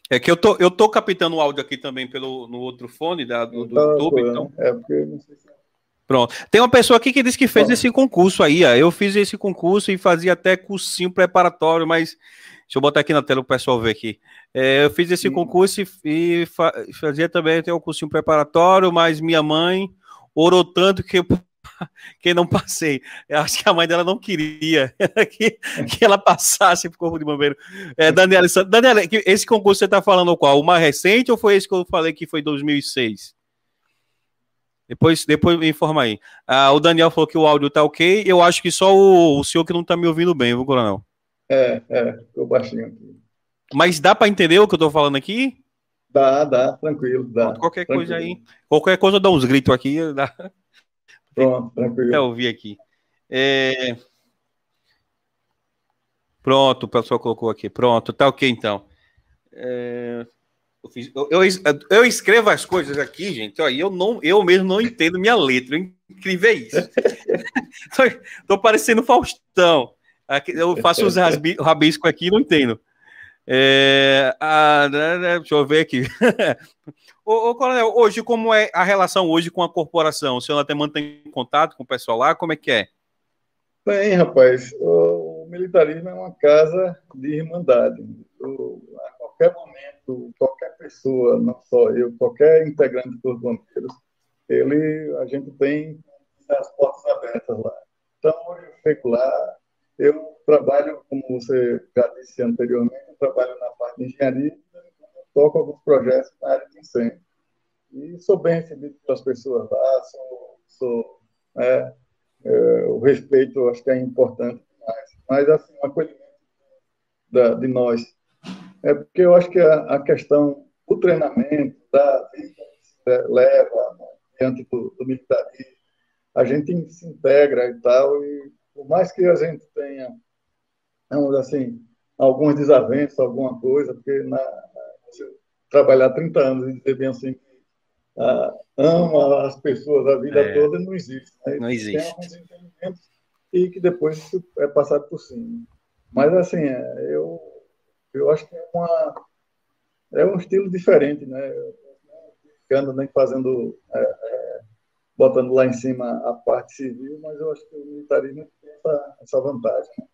É que eu tô, eu tô captando o áudio aqui também pelo, no outro fone da, do, do YouTube. Então... É, porque não sei se... Pronto. Tem uma pessoa aqui que disse que fez esse concurso aí. Ó. Eu fiz esse concurso e fazia até cursinho preparatório, mas deixa eu botar aqui na tela o pessoal ver aqui. É, eu fiz esse Sim. concurso e, e fa fazia também até um cursinho preparatório, mas minha mãe orou tanto que eu <laughs> que não passei. Eu acho que a mãe dela não queria <laughs> que, que ela passasse para o Corpo de Bombeiro. É, Daniela, Daniela, esse concurso você está falando qual? O mais recente ou foi esse que eu falei que foi 2006? Depois, depois me informa aí. Ah, o Daniel falou que o áudio tá ok. Eu acho que só o, o senhor que não está me ouvindo bem, viu, Coronel? É, é, tô baixinho aqui. Mas dá para entender o que eu estou falando aqui? Dá, dá, tranquilo, dá. Qualquer tranquilo. coisa aí. Qualquer coisa dá uns gritos aqui. Dá. Pronto, tranquilo. Até ouvir aqui. É... Pronto, o pessoal colocou aqui. Pronto, tá ok então. É... Eu, fiz... eu, eu, eu, escrevo as coisas aqui, gente, ó, e eu, não, eu mesmo não entendo minha letra. Incrível é isso. <laughs> tô, tô parecendo Faustão. Aqui, eu faço os <laughs> rabiscos aqui e não entendo. É, a, né, né, deixa eu ver aqui. <laughs> ô, ô, Coronel, hoje, como é a relação hoje com a corporação? O senhor até mantém contato com o pessoal lá? Como é que é? Bem, rapaz, o, militarismo é uma casa de irmandade. O, a qualquer momento, qualquer pessoa, não só eu, qualquer integrante dos bombeiros, ele, a gente tem as portas abertas lá. Então, hoje eu fico lá, eu trabalho, como você já disse anteriormente, eu trabalho na parte de engenharia toco alguns projetos na área de incêndio. E sou bem recebido pelas pessoas lá, sou, sou é, é, o respeito acho que é importante demais. Mas, assim, o acolhimento da, de nós. É porque eu acho que a, a questão do treinamento, da vida que se leva né, diante do, do militarismo, a gente se integra e tal, e por mais que a gente tenha, vamos assim, alguns desavenças, alguma coisa, porque na, trabalhar 30 anos e dizer bem assim, ah, ama as pessoas a vida é. toda, não existe. Né? Não existe. Tem alguns entendimentos e que depois é passado por cima. Mas, assim, é, eu, eu acho que é, uma, é um estilo diferente, né? Ficando nem fazendo, é, é, botando lá em cima a parte civil, mas eu acho que o militarismo essa, essa vantagem. Né?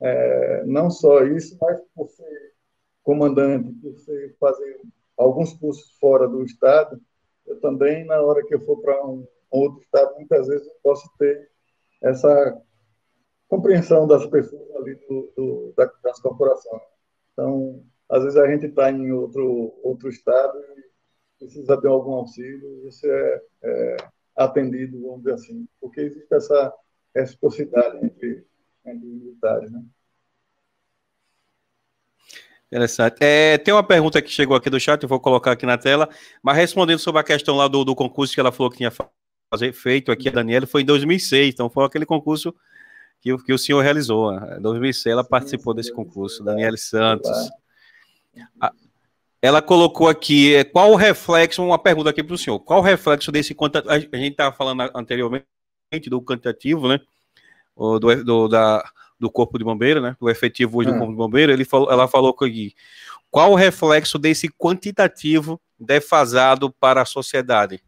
É, não só isso, mas por ser comandante, por ser, fazer alguns cursos fora do Estado, eu também, na hora que eu for para um, outro Estado, muitas vezes eu posso ter essa compreensão das pessoas ali do, do, das corporações. Então, às vezes a gente está em outro, outro Estado e precisa ter algum auxílio, você é, é atendido, vamos dizer assim, porque existe essa reciprocidade entre, entre militares, né? Interessante. É, tem uma pergunta que chegou aqui do chat, eu vou colocar aqui na tela, mas respondendo sobre a questão lá do, do concurso que ela falou que tinha fazer, feito aqui, a Daniela, foi em 2006, então foi aquele concurso que, que o senhor realizou. Em 2006 ela participou desse concurso, Daniela Santos. A, ela colocou aqui, é, qual o reflexo, uma pergunta aqui para o senhor, qual o reflexo desse, a gente estava falando anteriormente, do quantitativo, né? Do, do, da, do Corpo de Bombeiro, né? Do efetivo hoje do é. Corpo de Bombeiro, ele falou, ela falou aqui. Qual o reflexo desse quantitativo defasado para a sociedade?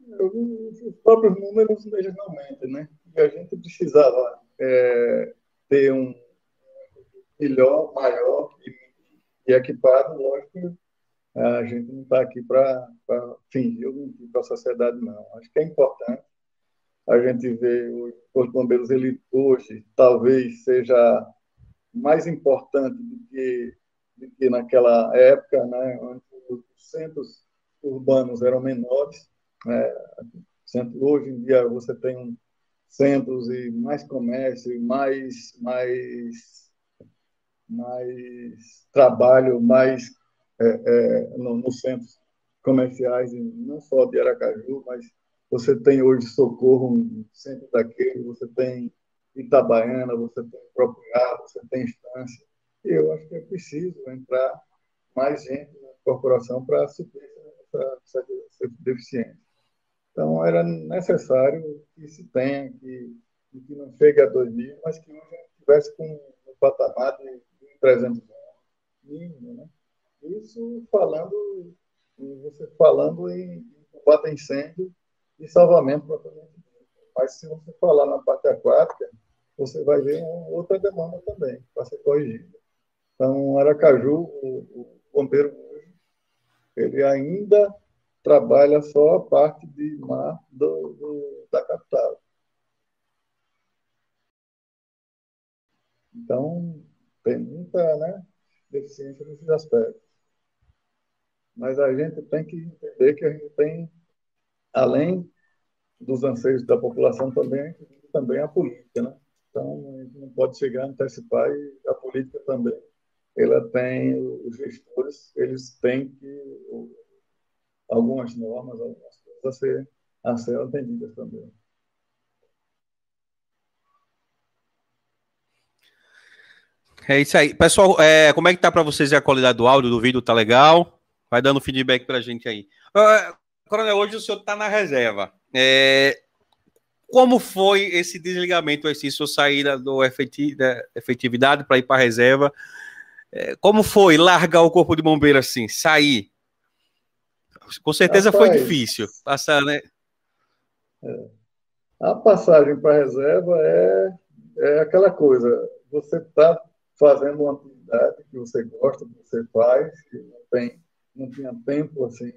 Os próprios números eles não mentem, né? E a gente precisava é, ter um melhor, maior e, e equipado, lógico, a gente não está aqui para fingir para a sociedade, não. Acho que é importante a gente vê o Corpo Bombeiros, ele hoje talvez seja mais importante do que, do que naquela época, né, onde os centros urbanos eram menores. Né, hoje em dia você tem centros e mais comércio, mais, mais, mais trabalho, mais é, é, no, nos centros comerciais, não só de Aracaju, mas você tem hoje Socorro, um centro daquele, você tem Itabaiana, você tem Procurar, você tem Estância. Eu acho que é preciso entrar mais gente na corporação para suprir essa, essa, essa deficiência. Então, era necessário que se tenha, que, que não chegue a 2 mil, mas que hoje estivesse com um patamar de 300 anos, mínimo, né? Isso falando, você falando em combate a incêndio e salvamento propriamente Mas se você falar na parte aquática, você vai ver uma outra demanda também para ser corrigida. Então, Aracaju, o, o bombeiro ele ainda trabalha só a parte de mar do, do, da capital. Então, tem muita né, deficiência nesses aspectos. Mas a gente tem que entender que a gente tem, além dos anseios da população, também, também a política. Né? Então, a gente não pode chegar a antecipar e a política também. Ela tem, os gestores, eles têm que algumas normas, algumas coisas a ser, a ser atendidas também. É isso aí. Pessoal, é, como é que tá para vocês a qualidade do áudio, do vídeo? Tá legal? Vai dando feedback para a gente aí. Uh, Coronel, hoje o senhor está na reserva. É, como foi esse desligamento, esse sua saída do efetiv, da efetividade para ir para a reserva? É, como foi largar o corpo de bombeiro assim, sair? Com certeza Rapaz, foi difícil passar, né? É. A passagem para a reserva é, é aquela coisa, você está fazendo uma atividade que você gosta, que você faz, que não, tem, não tinha tempo assim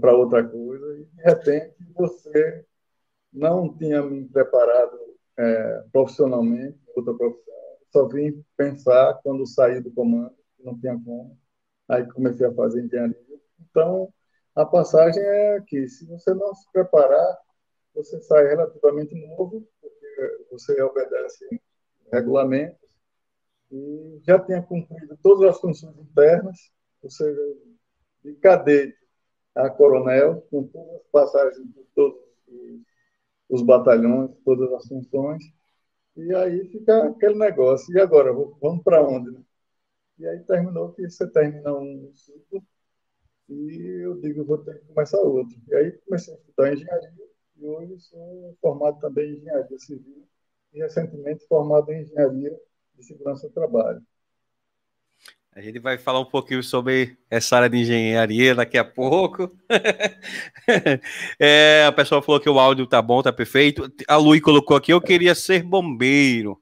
para outra coisa, e de repente você não tinha me preparado é, profissionalmente, outra profissão, só vim pensar quando saí do comando, não tinha como, aí comecei a fazer engenharia. Então, a passagem é que, se você não se preparar, você sai relativamente novo, porque você obedece regulamentos, e já tinha cumprido todas as funções internas, ou seja, de cadete a coronel, com todas as passagens por todos os batalhões, todas as funções, e aí fica aquele negócio, e agora, vamos para onde? Né? E aí terminou que você termina um ciclo, e eu digo, vou ter que começar outro. E aí comecei a estudar engenharia, e hoje sou formado também em engenharia civil, e recentemente formado em engenharia de segurança do trabalho. A gente vai falar um pouquinho sobre essa área de engenharia daqui a pouco. <laughs> é, a pessoa falou que o áudio tá bom, tá perfeito. A Lui colocou aqui, eu queria ser bombeiro,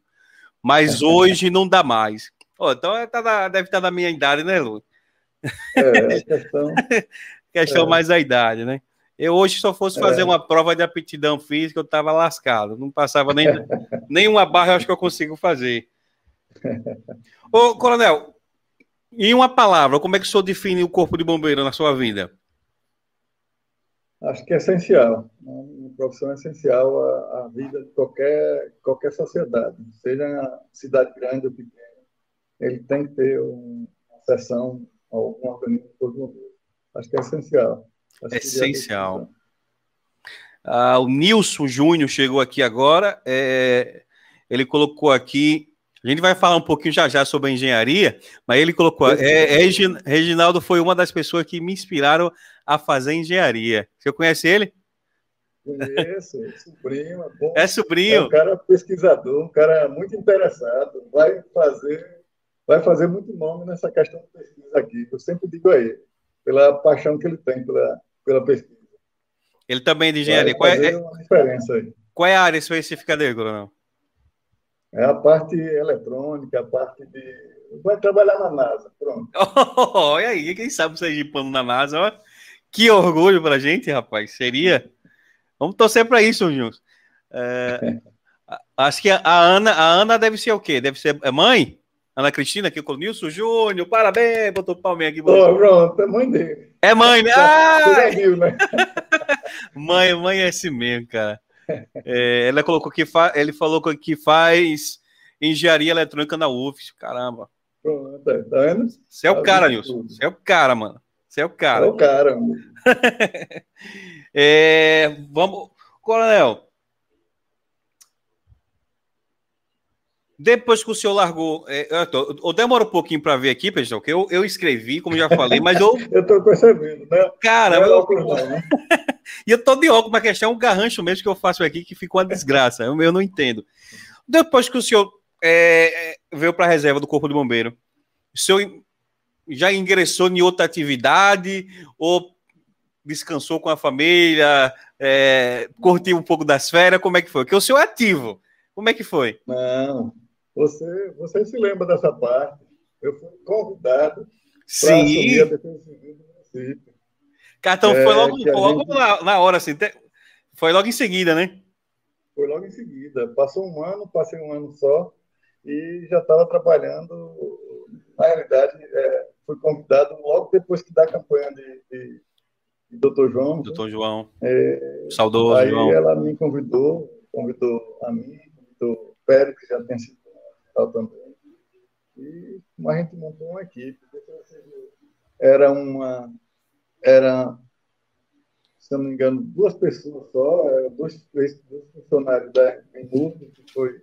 mas <laughs> hoje não dá mais. Oh, então é, tá deve estar tá na minha idade, né, Lu? É, questão... <laughs> questão é. mais da idade, né? Eu hoje, se eu fosse fazer é. uma prova de aptidão física, eu tava lascado. Não passava nem, nem uma barra, eu acho que eu consigo fazer. Ô, Coronel, em uma palavra, como é que o senhor define o corpo de bombeiro na sua vida? Acho que é essencial. Uma profissão é essencial à, à, vida de qualquer, qualquer sociedade, seja na cidade grande ou pequena. Ele tem que ter uma sessão algum organismo de bombeiro. Acho que é essencial. Acho essencial. Ah, o Nilson Júnior chegou aqui agora. É, ele colocou aqui a gente vai falar um pouquinho já já sobre a engenharia, mas ele colocou. É, é, Reginaldo foi uma das pessoas que me inspiraram a fazer engenharia. Você conhece ele? Conheço, é sobrinho. É, bom. é sobrinho. É um cara pesquisador, um cara muito interessado. Vai fazer, vai fazer muito nome nessa questão de pesquisa aqui. Eu sempre digo a ele, pela paixão que ele tem pela, pela pesquisa. Ele também é de engenharia. Qual é, aí. Qual é a área específica dele, Coronel? É a parte eletrônica, a parte de. Vai trabalhar na NASA, pronto. <laughs> Olha aí, quem sabe você ir pano na NASA, ó. Que orgulho pra gente, rapaz. Seria. Vamos torcer para isso, Juntos. É, acho que a Ana, a Ana deve ser o quê? Deve ser é mãe? Ana Cristina aqui com o Nilson Júnior, parabéns, botou palminha aqui. Oh, pronto, é mãe dele. É mãe, né? <laughs> Ah! Viu, né? <laughs> mãe, mãe é assim mesmo, cara. É, ela colocou que fa... ele falou que faz engenharia eletrônica na UFS, caramba. Pronto, tá vendo? Você é o tá cara, Nilson. Você é o cara, mano. Você é o cara. É o cara, mano. <laughs> é, vamos, Coronel, Depois que o senhor largou. É, eu, eu demoro um pouquinho para ver aqui, pessoal, que eu, eu escrevi, como já falei, mas eu. <laughs> eu tô percebendo, né? Cara, é eu, né? <laughs> e eu tô de óculos, mas questão é um garrancho mesmo que eu faço aqui, que fica uma desgraça. Eu, eu não entendo. Depois que o senhor é, é veio para a reserva do Corpo de Bombeiro, o senhor já ingressou em outra atividade ou descansou com a família, é, curtiu um pouco das férias? Como é que foi? Porque o senhor é ativo. Como é que foi? Não, você, você se lembra dessa parte? Eu fui convidado para assumir a defesa civil do município. Cartão é, foi logo, logo gente... na, na, hora, assim, foi logo em seguida, né? Foi logo em seguida. Passou um ano, passei um ano só e já estava trabalhando. Na realidade, é, fui convidado logo depois que da campanha de, de, de Dr. João. Doutor João. É, Saudoso aí João. ela me convidou, convidou a mim, convidou Pedro, que já tinha sido tal também. E a gente montou uma equipe. Era uma. Era, se não me engano, duas pessoas só, dois, dois funcionários da Minuto, que foi,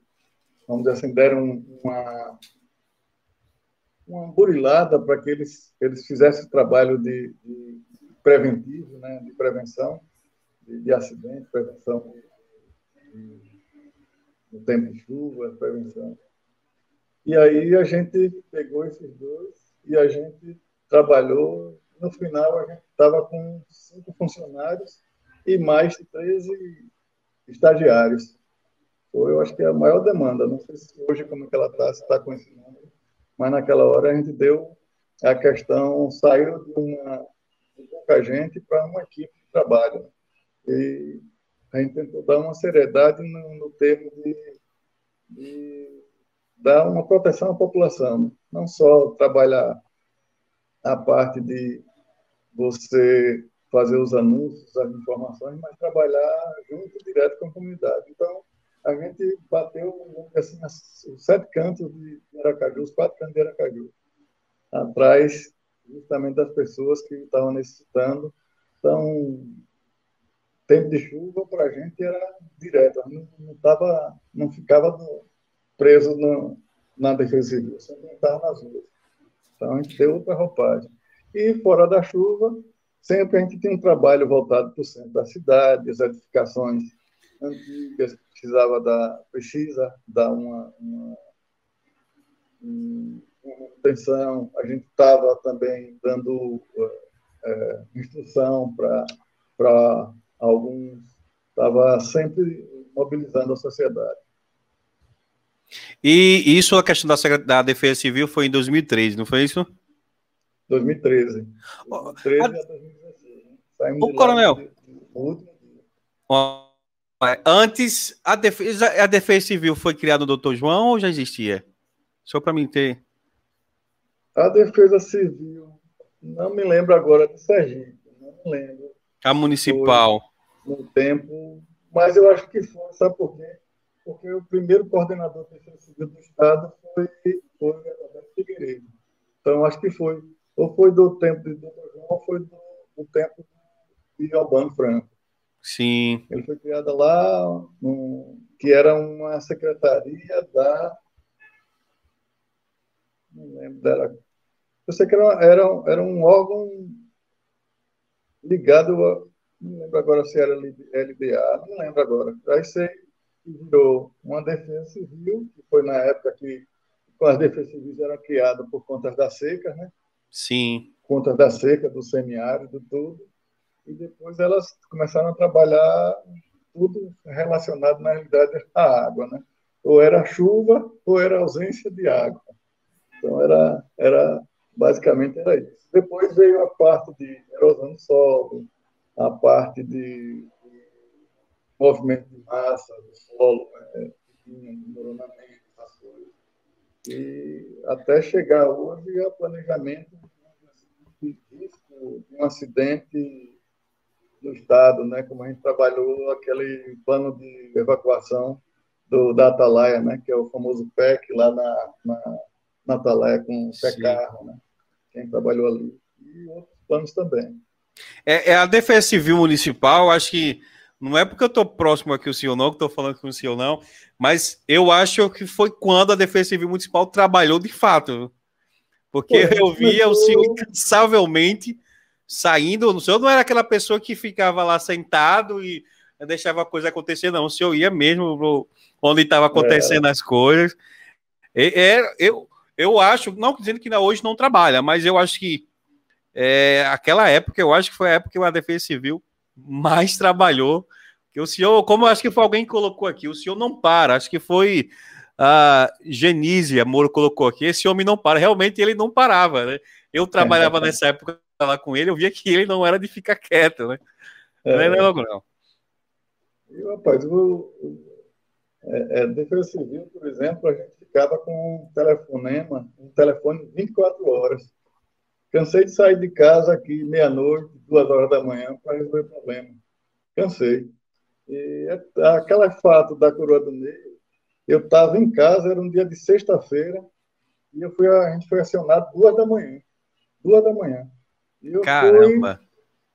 vamos dizer assim, deram uma, uma burilada para que eles, eles fizessem o trabalho de, de preventivo, né, de prevenção de, de acidente, prevenção no tempo de chuva, prevenção. E aí a gente pegou esses dois e a gente trabalhou. No final, a gente estava com cinco funcionários e mais 13 estagiários. Foi, eu acho que é a maior demanda. Não sei se hoje como é que ela está, se está com esse número, mas naquela hora a gente deu a questão, saiu de, uma, de pouca gente para uma equipe de trabalho. E a gente tentou dar uma seriedade no, no termo de, de dar uma proteção à população, não só trabalhar a parte de você fazer os anúncios, as informações, mas trabalhar junto, direto com a comunidade. Então, a gente bateu assim, os sete cantos de Aracaju, os quatro cantos de Aracaju, atrás justamente das pessoas que estavam necessitando. Então, tempo de chuva para a gente era direto, não, não, tava, não ficava preso no, na defesa civil, sempre estava nas ruas. Então, a gente deu outra roupagem. E, fora da chuva, sempre a gente tem um trabalho voltado para o centro da cidade, as edificações antigas, precisava dar, precisa dar uma, uma, uma manutenção. A gente estava também dando é, instrução para alguns, estava sempre mobilizando a sociedade. E isso, a questão da, da Defesa Civil foi em 2013, não foi isso? 2013. 2013 a 2016. Saímos o coronel. último dia. Antes, a defesa, a defesa Civil foi criada no Doutor João ou já existia? Só para mim ter. A Defesa Civil, não me lembro agora de Sergipe, não me lembro. A municipal. Foi no tempo, mas eu acho que foi, sabe por quê? Porque o primeiro coordenador de defesa civil do Estado foi, foi o Roberto Figueiredo. Então, acho que foi, ou foi do tempo de Dr. João, ou foi do, do tempo de Albano Franco. Sim. Ele foi criado lá, um, que era uma secretaria da. Não lembro dela. Eu sei que era, era, era um órgão ligado a. Não lembro agora se era LDA, não lembro agora. Aí sei que virou uma defesa civil, que foi na época que as defesas civis eram criadas por conta da seca, né? Sim. Conta da seca, do semiárido, tudo. E depois elas começaram a trabalhar tudo relacionado, na realidade, à água, né? Ou era chuva, ou era ausência de água. Então, era, era basicamente era isso. Depois veio a parte de erosão do solo, a parte de movimento de massa, do solo, né, moronamento, essas coisas. E até chegar hoje ao planejamento de risco de um acidente no Estado, né, como a gente trabalhou aquele plano de evacuação do, da Atalaia, né, que é o famoso PEC lá na, na, na Atalaia com o pé-carro, né, quem trabalhou ali. E outros planos também. É, é, a Defesa Civil Municipal, acho que não é porque eu estou próximo aqui o senhor não, que estou falando com o senhor não, mas eu acho que foi quando a Defesa Civil Municipal trabalhou de fato. Porque eu via o senhor incansavelmente saindo. O senhor não era aquela pessoa que ficava lá sentado e deixava a coisa acontecer, não. O senhor ia mesmo onde estava acontecendo é. as coisas. É, é, eu, eu acho, não dizendo que hoje não trabalha, mas eu acho que é, aquela época, eu acho que foi a época que a Defesa Civil mais trabalhou. Que o senhor, como eu acho que foi alguém que colocou aqui, o senhor não para. Acho que foi a Genise Amor colocou aqui. Esse homem não para. Realmente ele não parava, né? Eu trabalhava nessa época lá com ele, eu via que ele não era de ficar quieto, né? É. Não é, não, não. E, rapaz, o, é, é, Defesa Civil, por exemplo, a gente ficava com um telefonema, um telefone 24 horas. Cansei de sair de casa aqui meia-noite, duas horas da manhã, para resolver problema. Cansei. E é, aquele fato da coroa do meio, eu estava em casa, era um dia de sexta-feira, e eu fui, a gente foi acionado duas da manhã. Duas da manhã. E eu Caramba!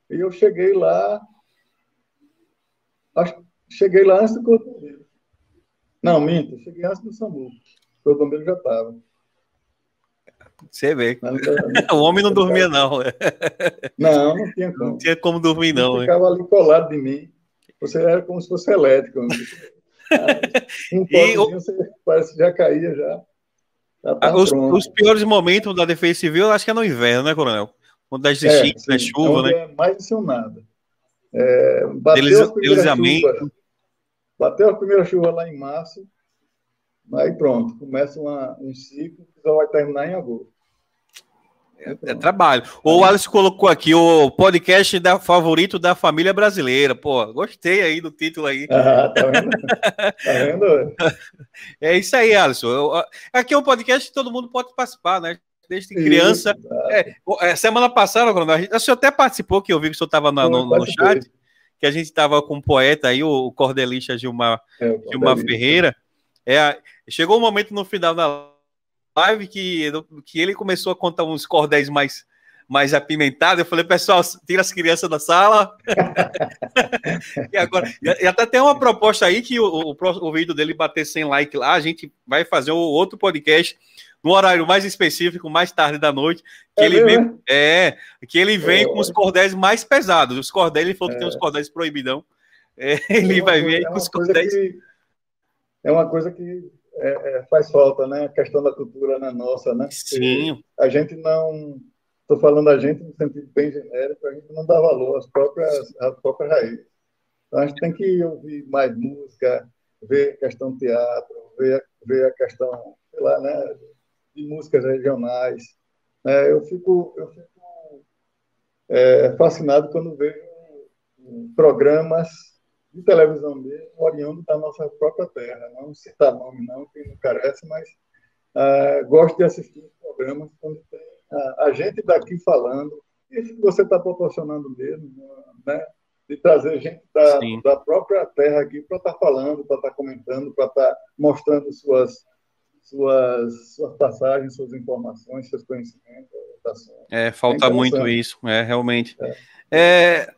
Fui, e eu cheguei lá, cheguei lá antes do corpo. Não, minto, cheguei antes do SAMU. O corpo bombeiro já estava. Você vê. <laughs> o homem não dormia, não. Não, não tinha como. Não tinha como dormir, não. Ficava ali colado de mim. Você era como se fosse elétrico. <laughs> Um e o... você parece que já caía já. já ah, os, os, piores momentos da defesa civil, acho que é no inverno, né, Coronel? Quando das é, né, chuva, né? É mais acionada. É, bateu, Elis, a chuva, bateu a primeira chuva lá em março, aí pronto, começa uma, um ciclo que só vai terminar em agosto. É, é, trabalho. O Alisson colocou aqui o podcast da, favorito da família brasileira. Pô, gostei aí do título aí. Ah, tá vendo? <laughs> tá vendo? É isso aí, Alisson. Aqui é um podcast que todo mundo pode participar, né? Desde criança. É, é, semana passada, a gente, o senhor até participou, que eu vi que o senhor estava no, no, no, chat, que a gente estava com um poeta aí, o cordelista Gilmar, é, Gilmar Ferreira. É, chegou um momento no final da live que, que ele começou a contar uns cordéis mais, mais apimentados. Eu falei, pessoal, tira as crianças da sala. <laughs> e agora, e até tem uma proposta aí que o, o, o, vídeo dele bater 100 likes lá, a gente vai fazer um outro podcast no horário mais específico, mais tarde da noite, que é ele vem, né? é, que ele vem é. com os cordéis mais pesados. Os cordéis, ele falou é. que tem os cordéis proibidão. É, ele vai vir com os cordéis. Que, é uma coisa que é, é, faz falta, né? A questão da cultura na nossa, né? Sim. A gente não. Estou falando a gente no sentido bem genérico, a gente não dá valor às próprias, às próprias raízes. Então a gente tem que ouvir mais música, ver a questão teatro, ver, ver a questão, sei lá, né? De músicas regionais. É, eu fico, eu fico é, fascinado quando vejo programas de televisão mesmo, oriundo da nossa própria terra. Não citar nome, não, que não carece, mas uh, gosto de assistir programas quando tem uh, a gente daqui falando, isso que você está proporcionando mesmo, né? De trazer gente da, da própria terra aqui para estar tá falando, para estar tá comentando, para estar tá mostrando suas, suas, suas passagens, suas informações, seus conhecimentos. É, falta é muito isso, é, realmente. É. é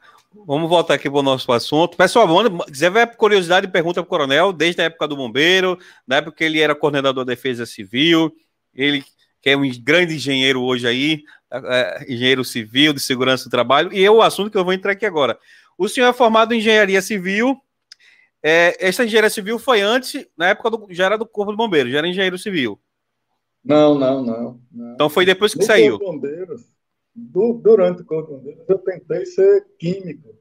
Vamos voltar aqui para o nosso assunto. Pessoal, se tiver curiosidade, pergunta para o coronel, desde a época do bombeiro, na época que ele era coordenador da Defesa Civil, ele que é um grande engenheiro hoje aí, é, engenheiro civil de segurança do trabalho, e é o assunto que eu vou entrar aqui agora. O senhor é formado em engenharia civil, é, essa engenharia civil foi antes, na época do, já era do Corpo de Bombeiros, já era engenheiro civil. Não, não, não. não. Então foi depois que no saiu. Corpo de Bombeiros, do, durante o Corpo de eu tentei ser químico.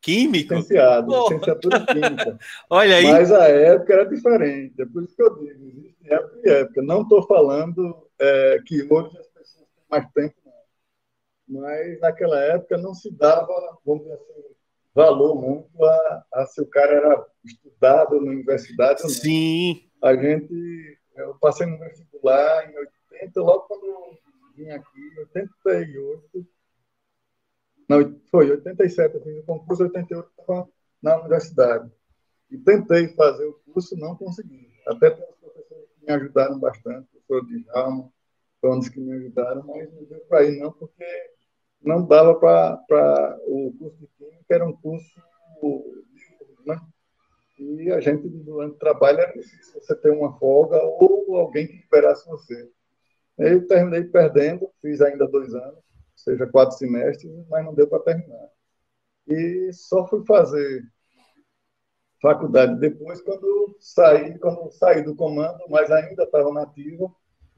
Químico? Licenciado, oh. licenciatura química. <laughs> Olha aí. Mas a época era diferente. É por isso que eu digo, existe época e época. Não estou falando é, que hoje as pessoas têm mais tempo, não. Mas naquela época não se dava, vamos dizer assim, valor muito a, a se o cara era estudado na universidade ou não. Sim. A gente, eu passei no vestibular em 80, logo quando vim aqui, em 88, não, foi 87, eu fiz o concurso, 88 estava na universidade. E tentei fazer o curso, não consegui. Até tem os professores que me ajudaram bastante, o professor Djalma, foi um dos que me ajudaram, mas não deu para ir não, porque não dava para o curso de química, era um curso né? E a gente, durante o trabalho, era difícil você ter uma folga ou alguém que liberasse você. Eu terminei perdendo, fiz ainda dois anos, seja, quatro semestres, mas não deu para terminar. E só fui fazer faculdade depois quando saí, quando saí do comando, mas ainda estava nativa,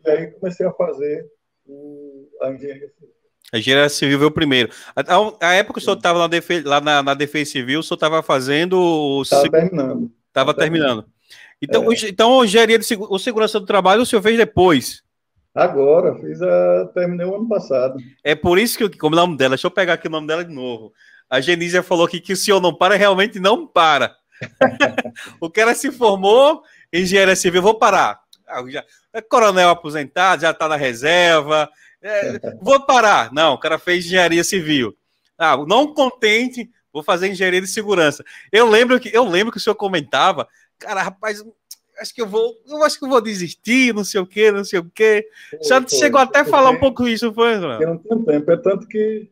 e aí comecei a fazer o, a engenharia civil. A engenharia civil veio primeiro. A, a época que o senhor estava lá, lá na, na, defesa civil, o senhor estava fazendo. Estava terminando. Estava terminando. Então, é. então, engenharia de o segurança do trabalho o senhor fez depois? Agora, fiz a. Terminei o ano passado. É por isso que, como o nome dela, deixa eu pegar aqui o nome dela de novo. A Genísia falou aqui que o senhor não para, realmente não para. <laughs> o cara se formou em engenharia civil, vou parar. Ah, já, é coronel aposentado, já está na reserva. É, <laughs> vou parar. Não, o cara fez engenharia civil. Ah, não contente, vou fazer engenharia de segurança. Eu lembro que eu lembro que o senhor comentava, cara, rapaz, acho que eu vou, eu acho que eu vou desistir, não sei o quê, não sei o quê. Foi, Já foi, chegou até a falar um pouco isso, foi, não? Eu não tenho tempo, é tanto que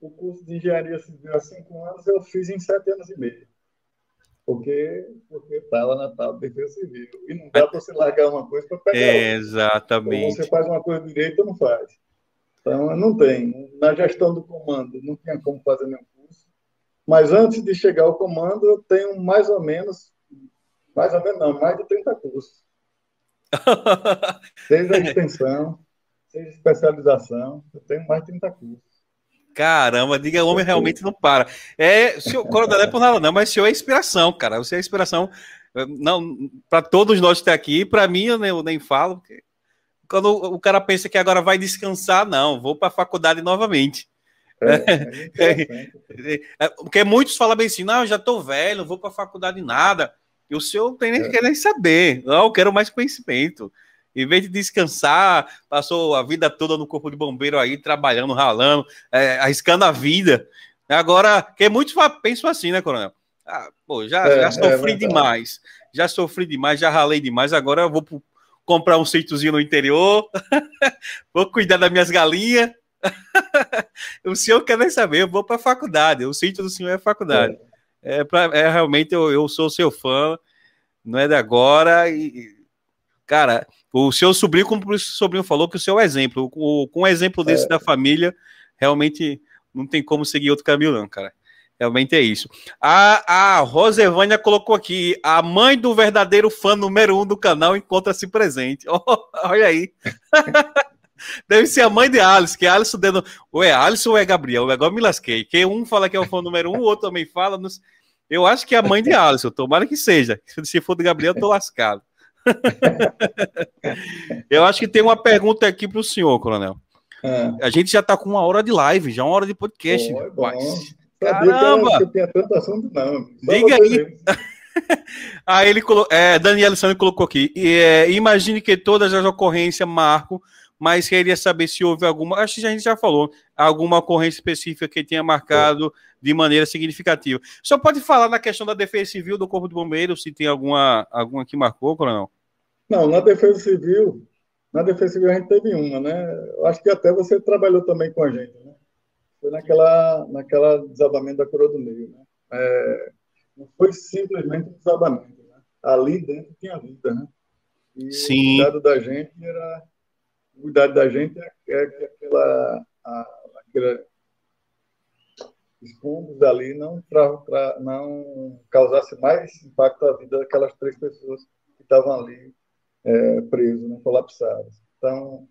o curso de engenharia civil há cinco anos eu fiz em sete anos e meio. Porque porque estava na tal defesa civil. E não dá para você largar uma coisa para pegar é, Exatamente. Então, você faz uma coisa direito ou não faz. Então, não tem. Na gestão do comando, não tinha como fazer nenhum curso. Mas antes de chegar ao comando, eu tenho mais ou menos mais ou menos não, mais de 30 cursos. <laughs> seja extensão, seja especialização, eu tenho mais de 30 cursos. Caramba, diga, o homem realmente não para. É, senhor, não é por nada não, mas o senhor é inspiração, cara. Você é inspiração não para todos nós que estão aqui, para mim eu nem, eu nem falo, porque quando o cara pensa que agora vai descansar, não, vou para a faculdade novamente. É, é, <laughs> é, é, porque muitos falam bem assim, não, eu já estou velho, não vou para a faculdade nada. E o senhor não tem nem, é. quer nem saber. Não, eu quero mais conhecimento. Em vez de descansar, passou a vida toda no corpo de bombeiro aí, trabalhando, ralando, é, arriscando a vida. Agora, que muitos pensam assim, né, Coronel? Ah, pô, já, é, já sofri é demais. Já sofri demais, já ralei demais. Agora eu vou comprar um sítiozinho no interior, <laughs> vou cuidar das minhas galinhas. <laughs> o senhor quer nem saber, eu vou para a faculdade. O sítio do senhor é a faculdade. É. É, pra, é realmente eu, eu sou seu fã, não é de agora. E, cara, o seu sobrinho, como o sobrinho falou, que o seu exemplo, o, com um exemplo desse é. da família, realmente não tem como seguir outro caminho, não, cara. Realmente é isso. A, a Rosevânia colocou aqui: a mãe do verdadeiro fã número um do canal encontra-se presente. Oh, <laughs> olha aí. <laughs> Deve ser a mãe de Alisson, que Alisson dando. Ou é Alisson ou é Gabriel? Agora me lasquei. Que um fala que é o fã número um, o outro também fala. Nos... Eu acho que é a mãe de Alisson, tomara que seja. Se for do Gabriel, eu tô lascado. eu acho que tem uma pergunta aqui para o senhor, Coronel. É. A gente já está com uma hora de live, já uma hora de podcast. Pô, é. Caramba! Que tinha tanto assunto, não. Diga aí. <laughs> aí ele colocou. É, Daniel Alessandro colocou aqui. É, imagine que todas as ocorrências marcam mas queria saber se houve alguma, acho que a gente já falou, alguma ocorrência específica que tenha marcado de maneira significativa. Só pode falar na questão da defesa civil do Corpo de Bombeiros, se tem alguma, alguma que marcou, Coronel? Não, na defesa civil, na defesa civil a gente teve uma, né? Eu acho que até você trabalhou também com a gente, né? Foi naquela, naquela desabamento da Coroa do Meio, né? É, não foi simplesmente um desabamento, né? Ali dentro tinha vida, né? E Sim. o cuidado da gente era o cuidado da gente é, é que aquela, aquela escombros ali não, pra, pra, não causasse mais impacto à vida daquelas três pessoas que estavam ali é, presas, né, colapsadas. Então,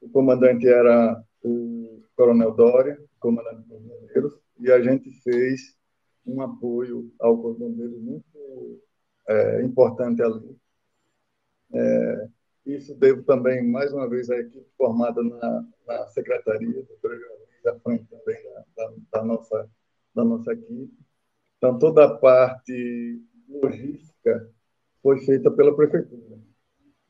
o comandante era o Coronel Dória, comandante dos bombeiros, e a gente fez um apoio ao Corpo de Bombeiros muito é, importante ali. É, isso devo também, mais uma vez, à equipe formada na, na secretaria, à frente também da, da, da, nossa, da nossa equipe. Então, toda a parte logística foi feita pela prefeitura,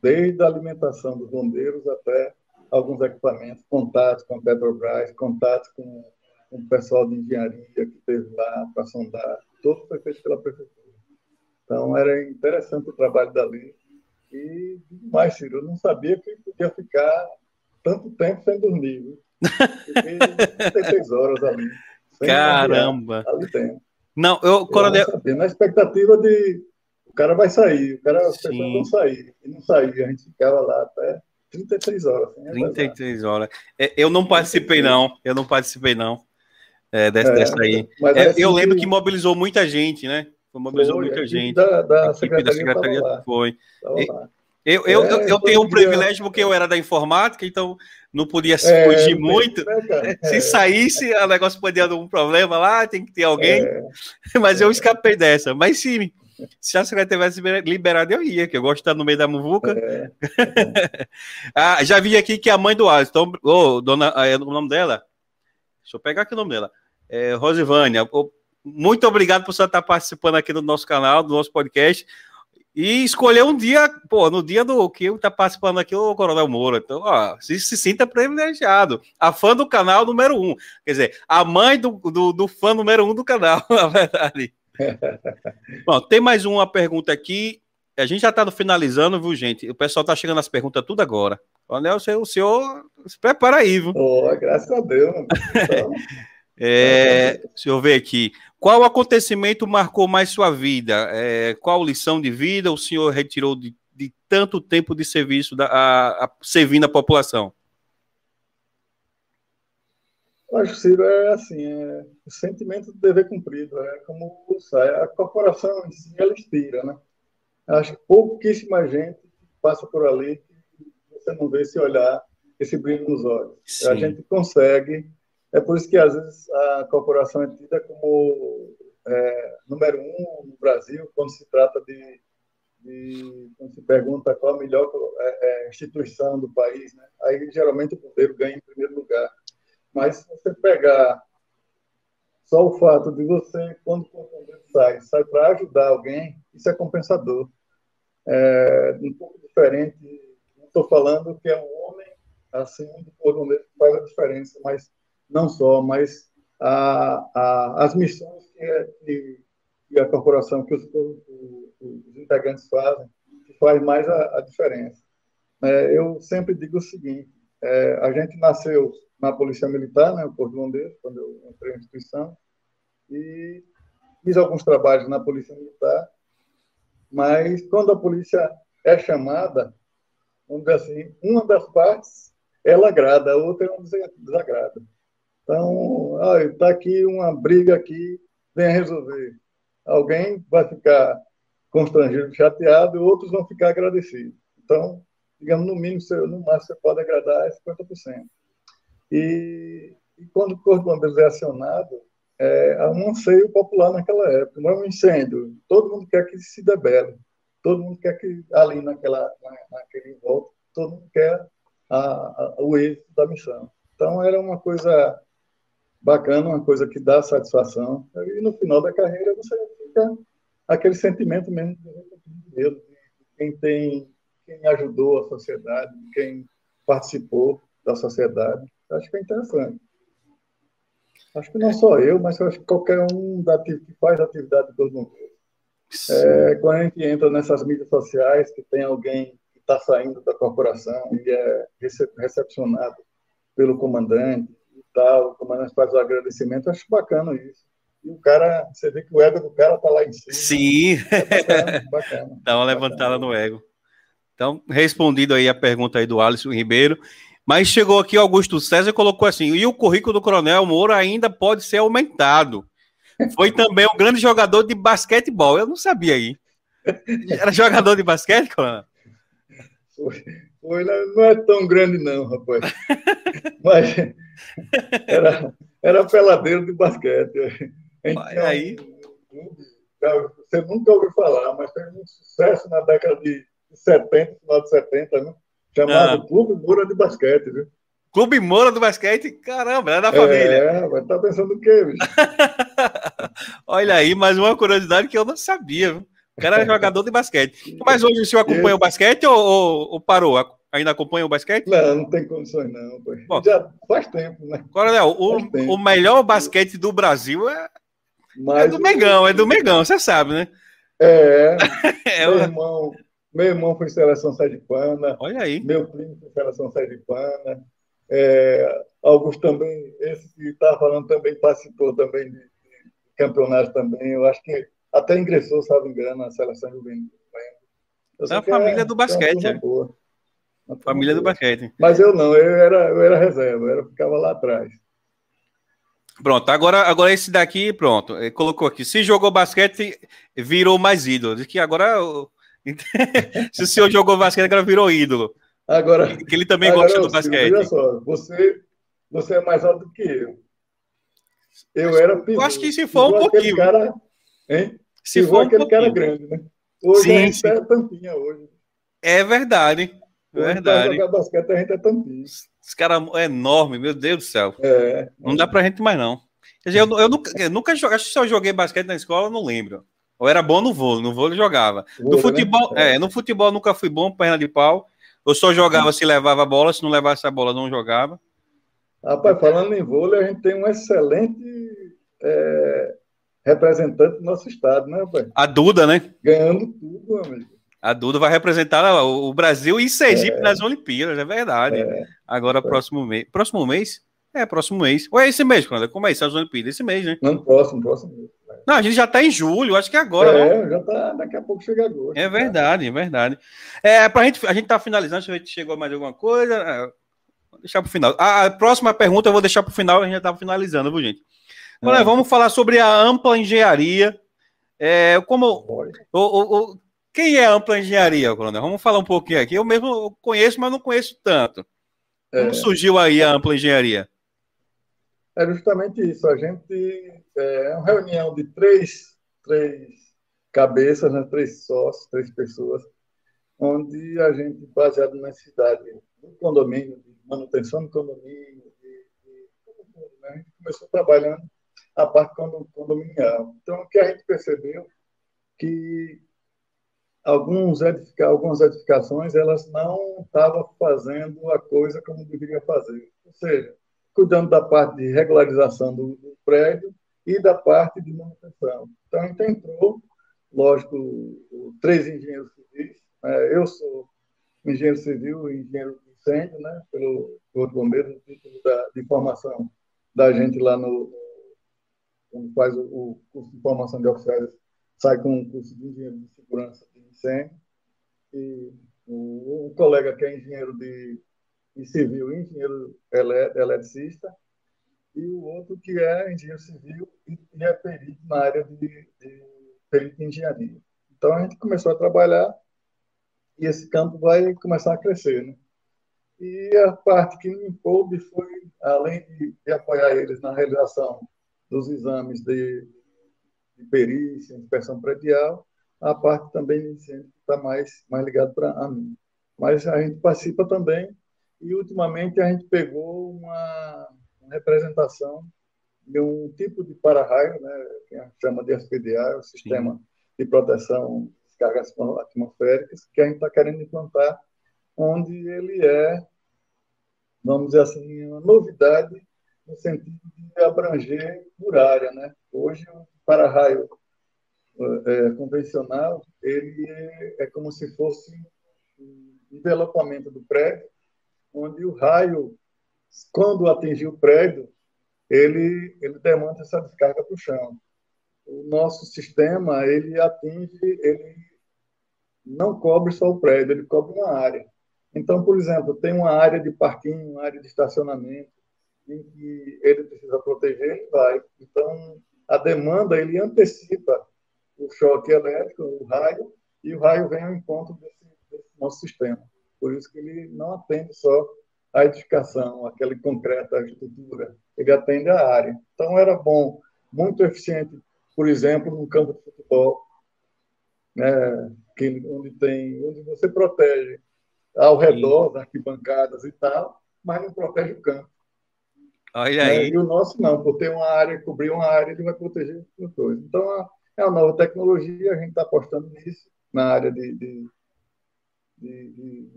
desde a alimentação dos bombeiros até alguns equipamentos, contatos com a Petrobras, contatos com, o pessoal de engenharia que esteve lá para sondar, tudo foi feito pela prefeitura. Então, era interessante o trabalho dali. E, mais, Ciro, eu não sabia que podia ficar tanto tempo sem dormir. Viu? Fiquei 36 horas ali. Caramba! Ali. Não, eu, coronel. Eu na expectativa de. O cara vai sair, o cara, as Sim. pessoas vão sair. E não saía, a gente ficava lá até 33 horas. 33 horas. É, eu não participei, não. Eu não participei, não. É, dessa, é, dessa aí. É, eu lembro que mobilizou muita gente, né? Mobilizou foi, muita gente. Da, da secretaria, da secretaria foi. Eu, eu, eu, eu tenho um privilégio porque eu era da informática, então não podia é, fugir muito. Né, Se saísse, o negócio podia dar um problema lá, tem que ter alguém. É. <laughs> Mas eu escapei dessa. Mas sim, se a secretaria tivesse liberado, eu ia, que eu gosto de estar no meio da muvuca. É. <laughs> ah, já vi aqui que a mãe do Alisson, oh, dona, é o nome dela? Deixa eu pegar aqui o nome dela. É, Rosivânia, muito obrigado por você estar participando aqui do nosso canal, do nosso podcast. E escolher um dia, pô, no dia do que está participando aqui o Coronel Moura. Então, ó, se, se sinta privilegiado. A fã do canal número um. Quer dizer, a mãe do, do, do fã número um do canal, <laughs> na verdade. <laughs> Bom, tem mais uma pergunta aqui. A gente já está finalizando, viu, gente? O pessoal está chegando as perguntas tudo agora. Coronel, o senhor, o senhor se prepara aí, viu? Oh, graças a Deus. Então... <laughs> é, deixa eu ver aqui. Qual acontecimento marcou mais sua vida? É, qual lição de vida o senhor retirou de, de tanto tempo de serviço da, a, a, servindo a população? Acho, Ciro, é assim, é o sentimento de dever cumprido, é como sai. A corporação em si, ela inspira, né? Acho que pouquíssima gente passa por ali você não vê esse olhar, esse brilho nos olhos. Sim. A gente consegue é por isso que, às vezes, a corporação é tida como é, número um no Brasil, quando se trata de, de, quando se pergunta qual a melhor é, é, instituição do país. Né? Aí, geralmente, o poder ganha em primeiro lugar. Mas, se você pegar só o fato de você, quando o bombeiro sai, sai para ajudar alguém, isso é compensador. É um pouco diferente. Não estou falando que é um homem assim do que faz a diferença, mas não só, mas a, a, as missões que, que, a corporação, que os, os, integrantes fazem, que faz mais a, a diferença. É, eu sempre digo o seguinte, é, a gente nasceu na Polícia Militar, né, o Corpo Bombeiros, quando eu entrei na instituição, e fiz alguns trabalhos na Polícia Militar, mas quando a polícia é chamada, vamos dizer assim, uma das partes ela agrada, a outra não desagrada. Então, está aqui uma briga aqui, venha resolver. Alguém vai ficar constrangido, chateado, outros vão ficar agradecidos. Então, digamos, no mínimo, no máximo, você pode agradar 50%. E, e quando o Corpo de Bombeiros é acionado, é um anseio popular naquela época, não é um incêndio. Todo mundo quer que se debele, todo mundo quer que ali naquela, na, naquele volta, todo mundo quer a, a, o êxito da missão. Então, era uma coisa bacana, uma coisa que dá satisfação. E no final da carreira você fica aquele sentimento mesmo de quem tem, quem ajudou a sociedade, quem participou da sociedade. Acho que é interessante. Acho que não só eu, mas eu acho que qualquer um da, que faz atividade do mundo. É, quando a gente entra nessas mídias sociais, que tem alguém que está saindo da corporação e é recepcionado pelo comandante, tal, o comandante faz o agradecimento, acho bacana isso. E o cara, você vê que o ego do cara tá lá em cima. Sim. É bacana, bacana. <laughs> Dá uma levantada no ego. Então, respondido aí a pergunta aí do Alisson Ribeiro. Mas chegou aqui Augusto César e colocou assim: e o currículo do Coronel Moura ainda pode ser aumentado. Foi também um grande jogador de basquetebol. Eu não sabia aí. Era jogador de basquete, Coronel? Foi. Não é tão grande não, rapaz. <laughs> Mas era, era peladeiro de basquete. Aí. Você nunca ouviu falar, mas fez um sucesso na década de 70, final de 70, né? chamado ah. Clube Moura de Basquete, viu? Clube Moura do Basquete? Caramba, é da família. É, mas tá pensando o quê, bicho? <laughs> Olha aí, mais uma curiosidade que eu não sabia. O cara é jogador de basquete. Mas hoje o senhor acompanha o basquete ou, ou, ou, parou? Ainda acompanha o basquete? Não, não tem condições, não. Bom, Já faz tempo, né? Coronel, o, tempo. o melhor basquete do Brasil é, é do Megão, é do Megão, você sabe, né? É. <laughs> é meu, irmão, meu irmão foi seleção sergipana. Olha aí. Meu primo foi seleção sergipana. É, Augusto também, esse que estava falando também participou também de, de campeonatos também. Eu acho que até ingressou, salvo engano, na seleção juvenil. É a família é, do basquete. É boa. Família boa. do basquete. Mas eu não, eu era, eu era reserva, eu era, ficava lá atrás. Pronto, agora, agora esse daqui, pronto, ele colocou aqui. Se jogou basquete, virou mais ídolo. Diz que agora. <laughs> Se o senhor jogou basquete, agora virou ídolo. Agora. Que ele também gosta do basquete. Olha só, você, você é mais alto do que eu. Eu era Eu acho que se for um pouquinho. Cara, hein? Se for um aquele pouquinho. cara grande, né? Hoje sim, a gente sim. é tampinha hoje. É verdade. É verdade. jogar basquete, a gente é tampinha. Esse cara é enorme, meu Deus do céu. É. Não dá pra gente mais, não. Quer dizer, eu, eu nunca, eu nunca joguei, acho que se eu joguei basquete na escola, eu não lembro. Ou era bom no vôlei, no vôlei jogava. Vôlei, no né? futebol, né? é, no futebol nunca fui bom, perna de pau. Eu só jogava se levava a bola, se não levasse a bola, não jogava. Rapaz, falando em vôlei, a gente tem um excelente é, representante do nosso estado, né, rapaz? A Duda, né? Ganhando tudo, amigo. A Duda vai representar o Brasil e Sergipe é. nas Olimpíadas, é verdade. É. Agora, próximo mês. Próximo mês? É, próximo mês. Ou é esse mês, quando? Como é isso? As Olimpíadas? Esse mês, né? Não, próximo, próximo mês. Não, a gente já está em julho, acho que é agora. É, não? já tá, daqui a pouco chega agora. É verdade, é verdade. É, pra gente, a gente tá finalizando, se a gente chegou a mais alguma coisa. É, vou deixar para o final. A, a, próxima pergunta eu vou deixar para o final, a gente já estava finalizando, viu, gente? É. Vamos falar sobre a ampla engenharia. É, como o, o, o, quem é a ampla engenharia, Coronel? Vamos falar um pouquinho aqui. Eu mesmo conheço, mas não conheço tanto. Como é. surgiu aí a ampla engenharia? É justamente isso. A gente é uma reunião de três, três cabeças, né? três sócios, três pessoas, onde a gente, baseado na cidade, no condomínio, de manutenção do condomínio, de, de, né? a gente começou trabalhando a parte condominial. Então, o que a gente percebeu que alguns edifica, algumas edificações elas não estavam fazendo a coisa como deveria fazer, ou seja, cuidando da parte de regularização do, do prédio e da parte de manutenção. Então, a gente entrou, lógico, três engenheiros civis, né? eu sou engenheiro civil e engenheiro de incêndio, né? pelo Corpo Bombeiro, no título da, de formação da gente lá no, quando faz o, o curso de formação de oficiais, sai com um curso de engenheiro de segurança incêndio, e o, um colega que é engenheiro de, de civil, engenheiro eletricista, e o outro que é engenheiro civil e, e é perito na área de, de perito em engenharia. Então a gente começou a trabalhar e esse campo vai começar a crescer, né? E a parte que me coube foi, além de, de, apoiar eles na realização dos exames de, de perícia, inspeção predial, a parte também está mais, mais ligado para a mim. Mas a gente participa também e, ultimamente, a gente pegou uma, uma representação de um tipo de para-raio, né, que a gente chama de SPDA, o Sistema Sim. de Proteção de Descargas Atmosféricas, que a gente está querendo implantar, onde ele é, vamos dizer assim, uma novidade no sentido de abranger por área. Né? Hoje, o para-raio é, convencional, ele é, é, como se fosse um envelopamento do prédio, onde o raio, quando atingir o prédio, ele, ele demanda essa descarga para o chão. O nosso sistema, ele atinge, ele não cobre só o prédio, ele cobre uma área. Então, por exemplo, tem uma área de parquinho, uma área de estacionamento, em que ele precisa proteger, ele vai. Então, a demanda, ele antecipa o choque elétrico, o raio, e o raio vem ao encontro desse, desse nosso sistema. Por isso que ele não atende só a edificação, aquele concreto, a estrutura, ele atende a área. Então, era bom, muito eficiente, por exemplo, no campo de futebol, né, que, onde, tem, onde você protege ao redor das arquibancadas e tal, mas não protege o campo. Olha né? aí. E o nosso não, por ter uma área, cobrir uma área, ele vai proteger os dois. Então, é uma nova tecnologia, a gente está apostando nisso, na área de, de, de, de,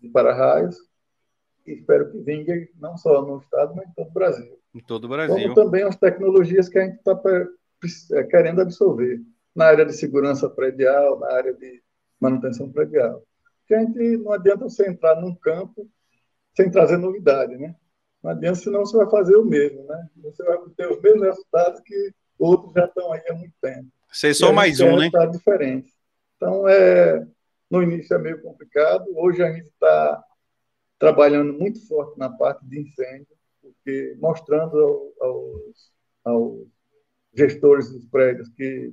de para-raios, espero que vingue não só no estado, mas em todo o Brasil. Em todo o Brasil. Como também as tecnologias que a gente está é, querendo absorver na área de segurança predial, na área de manutenção predial. Que a gente não adianta você entrar num campo sem trazer novidade, né? Não adianta, senão você vai fazer o mesmo, né? Você vai ter os mesmos resultados que outros já estão aí há muito tempo. Vocês são mais um, né? diferente. Então, é, no início é meio complicado. Hoje a gente está trabalhando muito forte na parte de incêndio, porque mostrando aos, aos gestores dos prédios que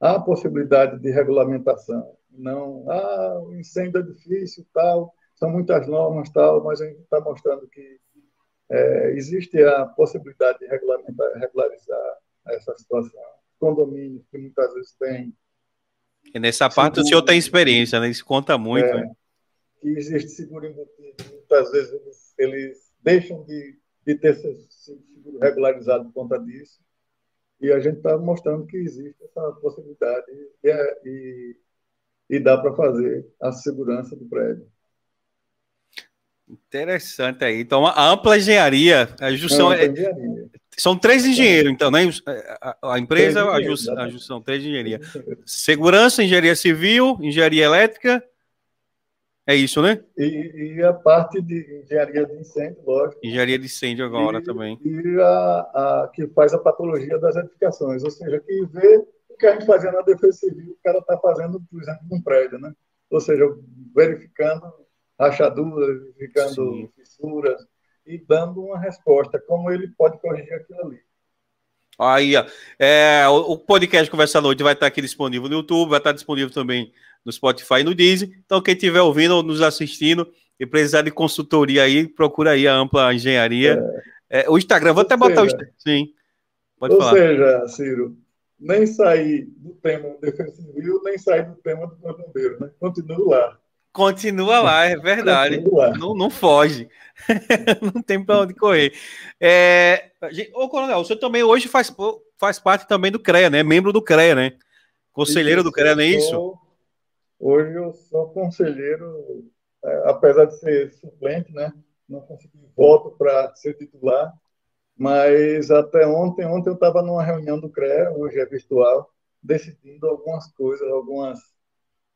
há possibilidade de regulamentação. Não, ah, o incêndio é difícil, tal, são muitas normas, tal, mas a gente está mostrando que é, existe a possibilidade de regularizar essa situação. Condomínios que muitas vezes têm. E nessa parte seguro, o senhor tem experiência, né? Isso conta muito. É, né? Que existe seguro embutido. Muitas vezes eles, eles deixam de, de ter seguro regularizado por conta disso. E a gente está mostrando que existe essa possibilidade e, é, e, e dá para fazer a segurança do prédio. Interessante aí. Então, a ampla engenharia, a junção é, engenharia. São três engenheiros, então, né? A, a empresa, a, junção, a junção, três engenharia. Segurança, engenharia civil, engenharia elétrica. É isso, né? E, e a parte de engenharia de incêndio, lógico. Engenharia de incêndio agora e, também. E a, a, que faz a patologia das edificações, ou seja, que vê o que a gente fazia na defesa civil, o cara está fazendo, por exemplo, num prédio, né? Ou seja, verificando rachaduras, verificando Sim. fissuras, e dando uma resposta, como ele pode corrigir aquilo ali. Aí, é, o, podcast Conversa à Noite vai estar aqui disponível no YouTube, vai estar disponível também no Spotify e no Deezer. Então, quem estiver ouvindo ou nos assistindo e precisar de consultoria aí, procura aí a Ampla Engenharia. É. É, o Instagram, vou até seja, botar o Instagram. Sim, pode ou falar. Ou seja, Ciro, nem sair do tema defesa civil, nem sair do tema do bombeiro, né? Continuo lá. Continua lá, é verdade. Não, não foge. <laughs> não tem para onde correr. É, ô, Coronel, o senhor também hoje faz, faz parte também do CREA, né? Membro do CREA, né? Conselheiro isso, do CREA, não é isso? hoje eu sou conselheiro, é, apesar de ser suplente, né? Não consegui voto para ser titular, mas até ontem, ontem eu estava numa reunião do CREA, hoje é virtual, decidindo algumas coisas, algumas,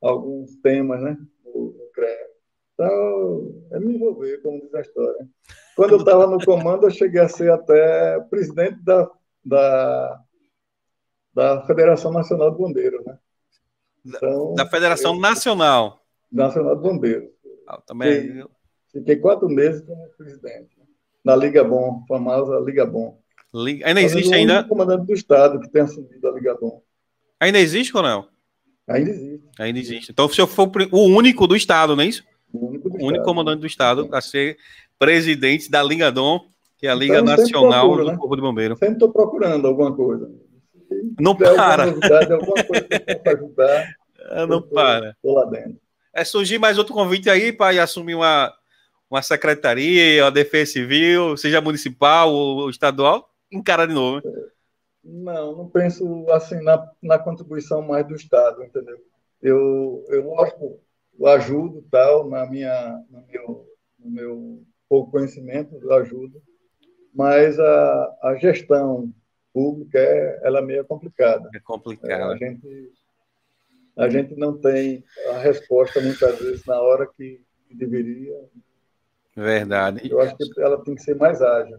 alguns temas, né? No, CREA. Então, é me envolver, como diz a história. Quando eu estava no comando, eu cheguei a ser até presidente da, da, da Federação Nacional de Bombeiros, né? Então, da Federação eu, Nacional. Nacional de Bombeiros. Ah, também. Fiquei, fiquei, quatro meses como presidente. Né? Na Liga Bom, famosa Liga Bom. Liga... Ainda existe ainda? O comandante do Estado que tem assumido a Liga Bom. Ainda existe, Coronel? Ainda existe. Ainda existe. Então, o senhor foi o único do Estado, não é isso? O único, o único comandante do Estado a ser presidente da Liga Dom, que é a Liga então, Nacional procuro, do né? Corpo de Bombeiro. Sempre estou procurando alguma coisa. não para. Novidade, alguma coisa <laughs> para ajudar. não tô, para. Estou lá dentro. É surgir mais outro convite aí para assumir uma, uma secretaria, a defesa civil, seja municipal ou estadual, encara de novo. Né? Não, não penso assim na, na contribuição mais do Estado, entendeu? Eu, eu lógico, eu ajudo tal na minha, no meu, no meu pouco conhecimento, eu ajudo, mas a, a gestão pública é, ela é meio complicada. É complicada. a gente a gente não tem a resposta muitas vezes na hora que, que deveria. Verdade. Eu acho que ela tem que ser mais ágil.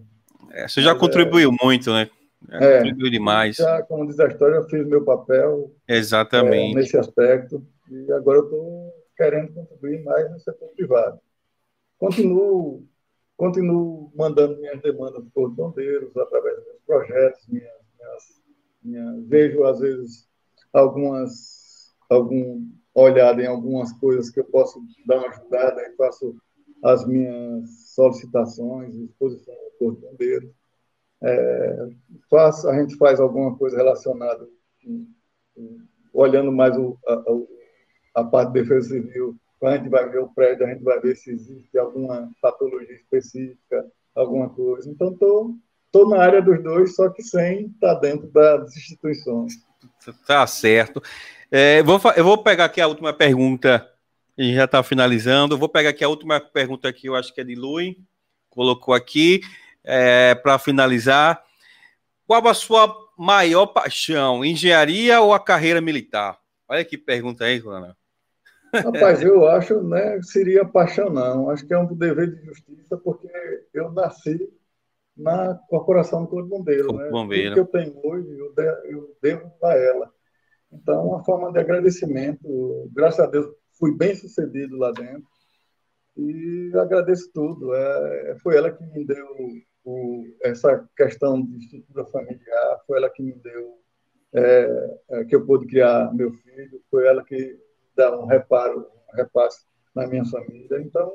É, você já mas, contribuiu é, muito, né? É, contribuiu demais. Já, como diz a história, eu fiz meu papel. Exatamente. É, nesse aspecto. E agora eu estou querendo contribuir mais no setor privado. Continuo, continuo mandando minhas demandas para os bombeiros através dos meus projetos, minhas, minhas, vejo às vezes algumas algum olhada em algumas coisas que eu posso dar uma ajudada e faço as minhas solicitações, exposição ao Corpo de Bombeiros. É, faz, a gente faz alguma coisa relacionada, olhando mais o, a, a, parte de defesa civil, quando a gente vai ver o prédio, a gente vai ver se existe alguma patologia específica, alguma coisa. Então, estou tô, tô na área dos dois, só que sem estar tá dentro das instituições. Tá certo. É, vou, eu vou pegar aqui a última pergunta, e já está finalizando. vou pegar aqui a última pergunta aqui, eu acho que é de Lui, colocou aqui, é, para finalizar. Qual a sua maior paixão, engenharia ou a carreira militar? Olha que pergunta aí, Coronel. Rapaz, eu acho, né, seria paixão não, acho que é um dever de justiça, porque eu nasci na Corporação do Corpo de Bombeiro, né? Bombeiro. O que eu tenho hoje, eu, eu devo a ela. Então, uma forma de agradecimento, graças a Deus, fui bem sucedido lá dentro, e agradeço tudo. É, foi ela que me deu o, essa questão de estrutura familiar, foi ela que me deu é, é, que eu pude criar meu filho, foi ela que dá um reparo, um repasse na minha família. Então,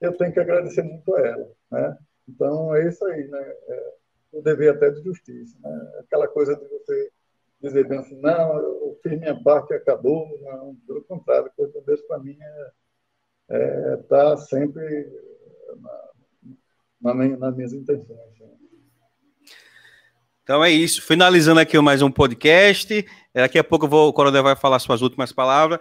eu tenho que agradecer muito a ela. Né? Então, é isso aí, né? É, o dever até de justiça. Né? Aquela coisa de você dizer bem assim, não, eu fiz minha parte e acabou. Não, pelo contrário, coisa de Deus para mim é estar é, tá sempre na, minhas intenções. Né? Então é isso. Finalizando aqui mais um podcast. Daqui a pouco vou, o Coronel vai falar suas últimas palavras.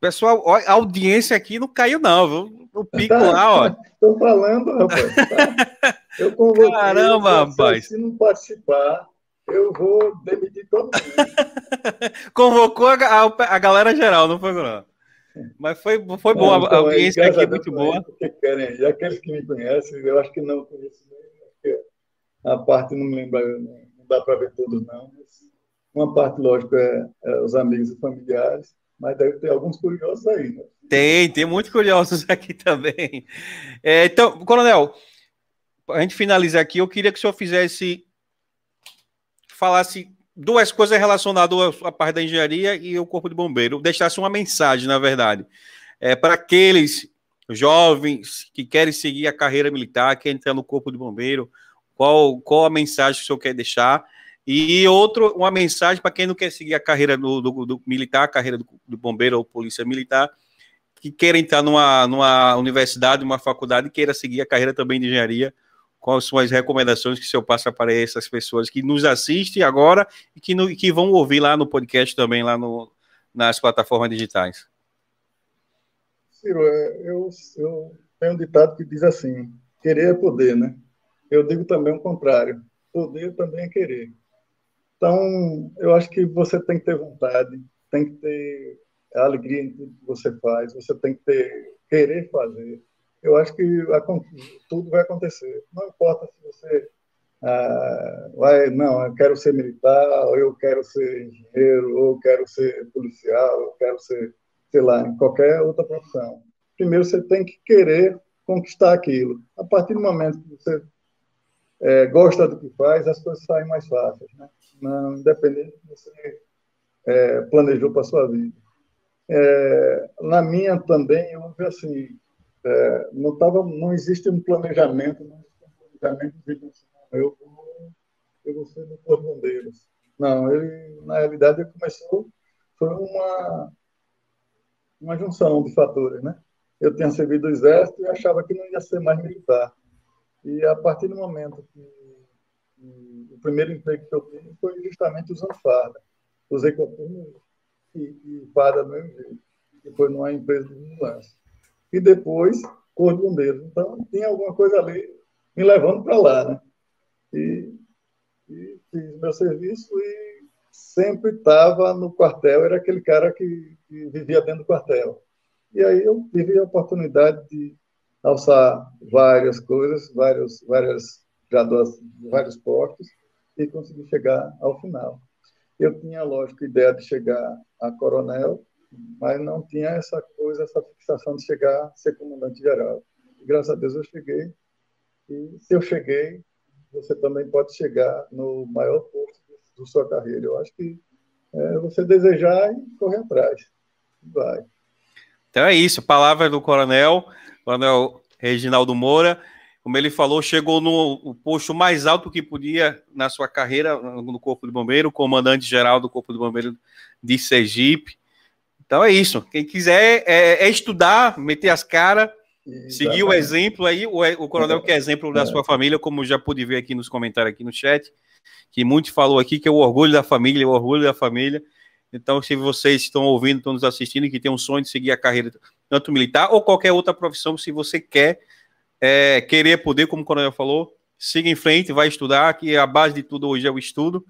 Pessoal, a audiência aqui não caiu, não, viu? O pico tá, lá, ó. <laughs> Estou falando, rapaz. Tá? Eu convoquei. Caramba, rapaz. Se não participar, eu vou demitir todo mundo. <laughs> Convocou a, a, a, galera geral, não foi, não? Mas foi, foi bom, a audiência aqui é muito boa. Querem, e aqueles que me conhecem, eu acho que não conheço nem, a parte não me lembra, não dá para ver todos, não. uma parte, lógico, é, é, os amigos e familiares, mas deve ter alguns curiosos aí, né? Tem, tem muitos curiosos <laughs> aqui também. É, então, Coronel, a gente finalizar aqui, eu queria que o senhor fizesse, falasse duas coisas relacionadas à parte da engenharia e o corpo de bombeiro, deixasse uma mensagem, na verdade, é, para aqueles jovens que querem seguir a carreira militar, querem entrar no corpo de bombeiro, qual, qual a mensagem que o senhor quer deixar? E outro, uma mensagem para quem não quer seguir a carreira do, do, do militar, a carreira do, do, bombeiro ou polícia militar, que queira entrar numa, numa universidade, numa faculdade, e queira seguir a carreira também de engenharia. Quais são as recomendações que o senhor passa para essas pessoas que nos assistem agora e que, no, que vão ouvir lá no podcast também, lá no, nas plataformas digitais? Ciro, é, eu, eu tenho um ditado que diz assim: querer é poder, né? Eu digo também o contrário: poder também é querer. Então, eu acho que você tem que ter vontade, tem que ter alegria em tudo que você faz, você tem que ter querer fazer. Eu acho que tudo vai acontecer. Não importa se você ah, vai, não, eu quero ser militar, ou eu quero ser engenheiro, ou eu quero ser policial, ou eu quero ser, sei lá, em qualquer outra profissão. Primeiro você tem que querer conquistar aquilo. A partir do momento que você é, gosta do que faz, as coisas saem mais fáceis, né? Não, independente do que você é, planejou para sua vida. É, na minha também, eu vi assim, é, não tava, não existe um planejamento, não existe um planejamento de assim, eu vou, eu vou ser do Corpo Bombeiros. Não, ele, na realidade, ele começou, foi uma, uma junção de fatores, né? Eu tinha servido o exército e achava que não ia ser mais militar. E a partir do momento que, que o primeiro emprego que eu tive foi justamente usando farda. Usei coturno e, e farda do mesmo jeito, que foi numa empresa de vigilância. E depois, Corpo de. Então, tinha alguma coisa ali me levando para lá, né? E, e, fiz meu serviço e sempre estava no quartel, era aquele cara que, que vivia dentro do quartel. E aí eu tive a oportunidade de alçar várias coisas, vários, várias graduações, vários postos e conseguir chegar ao final. Eu tinha, lógico, ideia de chegar a coronel, mas não tinha essa coisa, essa fixação de chegar a ser comandante geral. E, graças a Deus eu cheguei. E se eu cheguei, você também pode chegar no maior posto da sua carreira. Eu acho que é você desejar e correr atrás. Vai. Então é isso, palavra do coronel. Coronel Reginaldo Moura, como ele falou, chegou no posto mais alto que podia na sua carreira no Corpo de Bombeiro, comandante-geral do Corpo de Bombeiro de Sergipe. Então é isso. Quem quiser é, é estudar, meter as caras Seguir o exemplo aí, o, o coronel que é exemplo da é. sua família, como já pude ver aqui nos comentários aqui no chat, que muito falou aqui que é o orgulho da família, o orgulho da família. Então, se vocês estão ouvindo, estão nos assistindo e que tem um sonho de seguir a carreira tanto militar ou qualquer outra profissão, se você quer é, querer poder, como o coronel falou, siga em frente, vai estudar, que a base de tudo hoje é o estudo.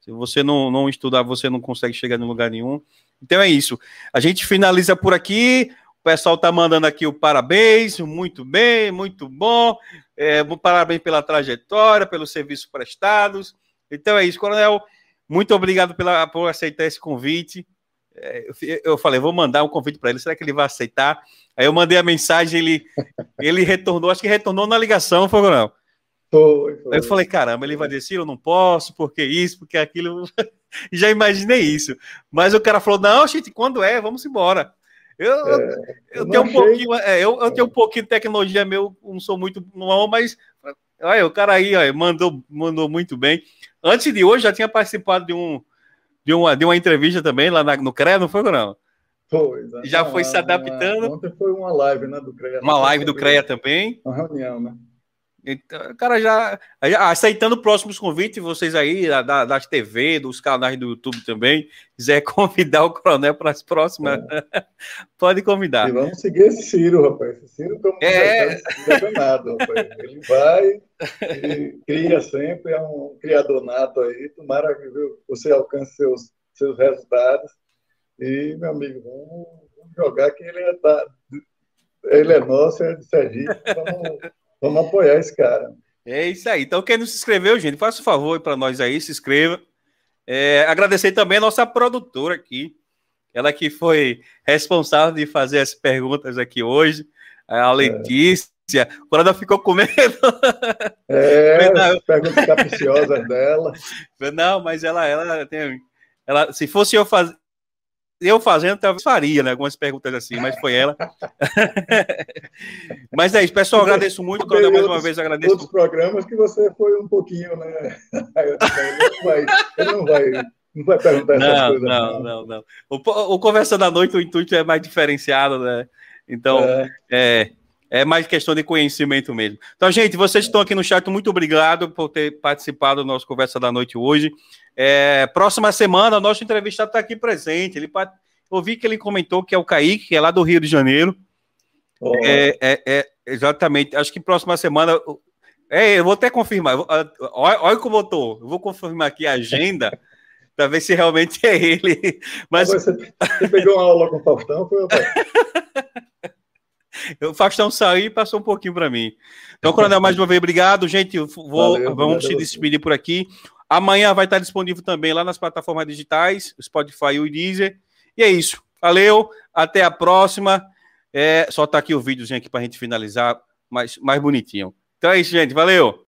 Se você não, não estudar, você não consegue chegar em lugar nenhum. Então é isso. A gente finaliza por aqui. O pessoal está mandando aqui o parabéns, muito bem, muito bom. É, parabéns pela trajetória, pelos serviços prestados. Então é isso, Coronel. Muito obrigado pela, por aceitar esse convite. É, eu falei, vou mandar um convite para ele, será que ele vai aceitar? Aí eu mandei a mensagem, ele, <laughs> ele retornou, acho que retornou na ligação, foi, Coronel? Foi, foi. Eu falei, caramba, ele vai descer, eu não posso, porque isso, porque aquilo. <laughs> <laughs> Já imaginei isso. Mas o cara falou: não, gente, quando é? Vamos embora. Eu, é, eu, eu tenho um pouquinho, é, eu, eu tenho um pouquinho de tecnologia meu, não sou muito não, mas olha, o cara aí ó, mandou, mandou muito bem. Antes de hoje já tinha participado de um de uma, de uma entrevista também lá na, no CREA, não foi, não? Foi. Já foi se adaptando. Ontem foi uma live, né, do CREA. Uma live do CREA também. Uma reunião, né? Então, cara, já, já, aceitando próximos convites, vocês aí da, das TV, dos canais do YouTube também, quiser <laughs> convidar o Coronel para as próximas, é. <laughs> pode convidar. E vamos seguir esse Ciro, rapaz. Esse Ciro, como é... danado, rapaz. Ele vai cria sempre, é um criador nato aí. Tomara que você alcance seus, seus resultados. E, meu amigo, vamos, vamos jogar que ele é, tá, ele é nosso, é de Sergipe. Vamos Vamos apoiar esse cara. É isso aí. Então, quem não se inscreveu, gente, faça o um favor para nós aí, se inscreva. É, agradecer também a nossa produtora aqui, ela que foi responsável de fazer as perguntas aqui hoje, a Letícia. É. Quando ela ficou com medo. É, <laughs> as perguntas capciosas dela. Não, mas ela, ela tem. Ela, se fosse eu fazer, eu fazendo, talvez faria, né? Algumas perguntas assim, mas foi ela. <laughs> mas é isso, pessoal, agradeço muito. Quando mais uma vez agradeço. Outros programas que você foi um pouquinho, né? <laughs> Não vai, não vai, não vai perguntar essas não, coisas. Não, não, não. O, o Conversando à Noite, o intuito é mais diferenciado, né? Então, é. é. É mais questão de conhecimento mesmo. Então, gente, vocês estão aqui no chat, muito obrigado por ter participado do nosso Conversa da Noite hoje. É, próxima semana, o nosso entrevistado está aqui presente. Ele ouvi que ele comentou que é o Kaique, que é lá do Rio de Janeiro. Oh. É, é, é, exatamente. Acho que próxima semana. É, eu vou até confirmar. Olha, olha como eu tô. Eu vou confirmar aqui a agenda <laughs> para ver se realmente é ele. Mas você, você pegou uma aula com o Faustão? Foi <laughs> <laughs> o Faustão saiu e passou um pouquinho para mim. Então, Coronel, mais uma vez, obrigado, gente. Vou, Valeu, vamos se despedir por aqui. Amanhã vai estar disponível também lá nas plataformas digitais, Spotify e o Deezer. E é isso. Valeu, até a próxima. É, só tá aqui o videozinho aqui para a gente finalizar mais, mais bonitinho. Então é isso, gente. Valeu!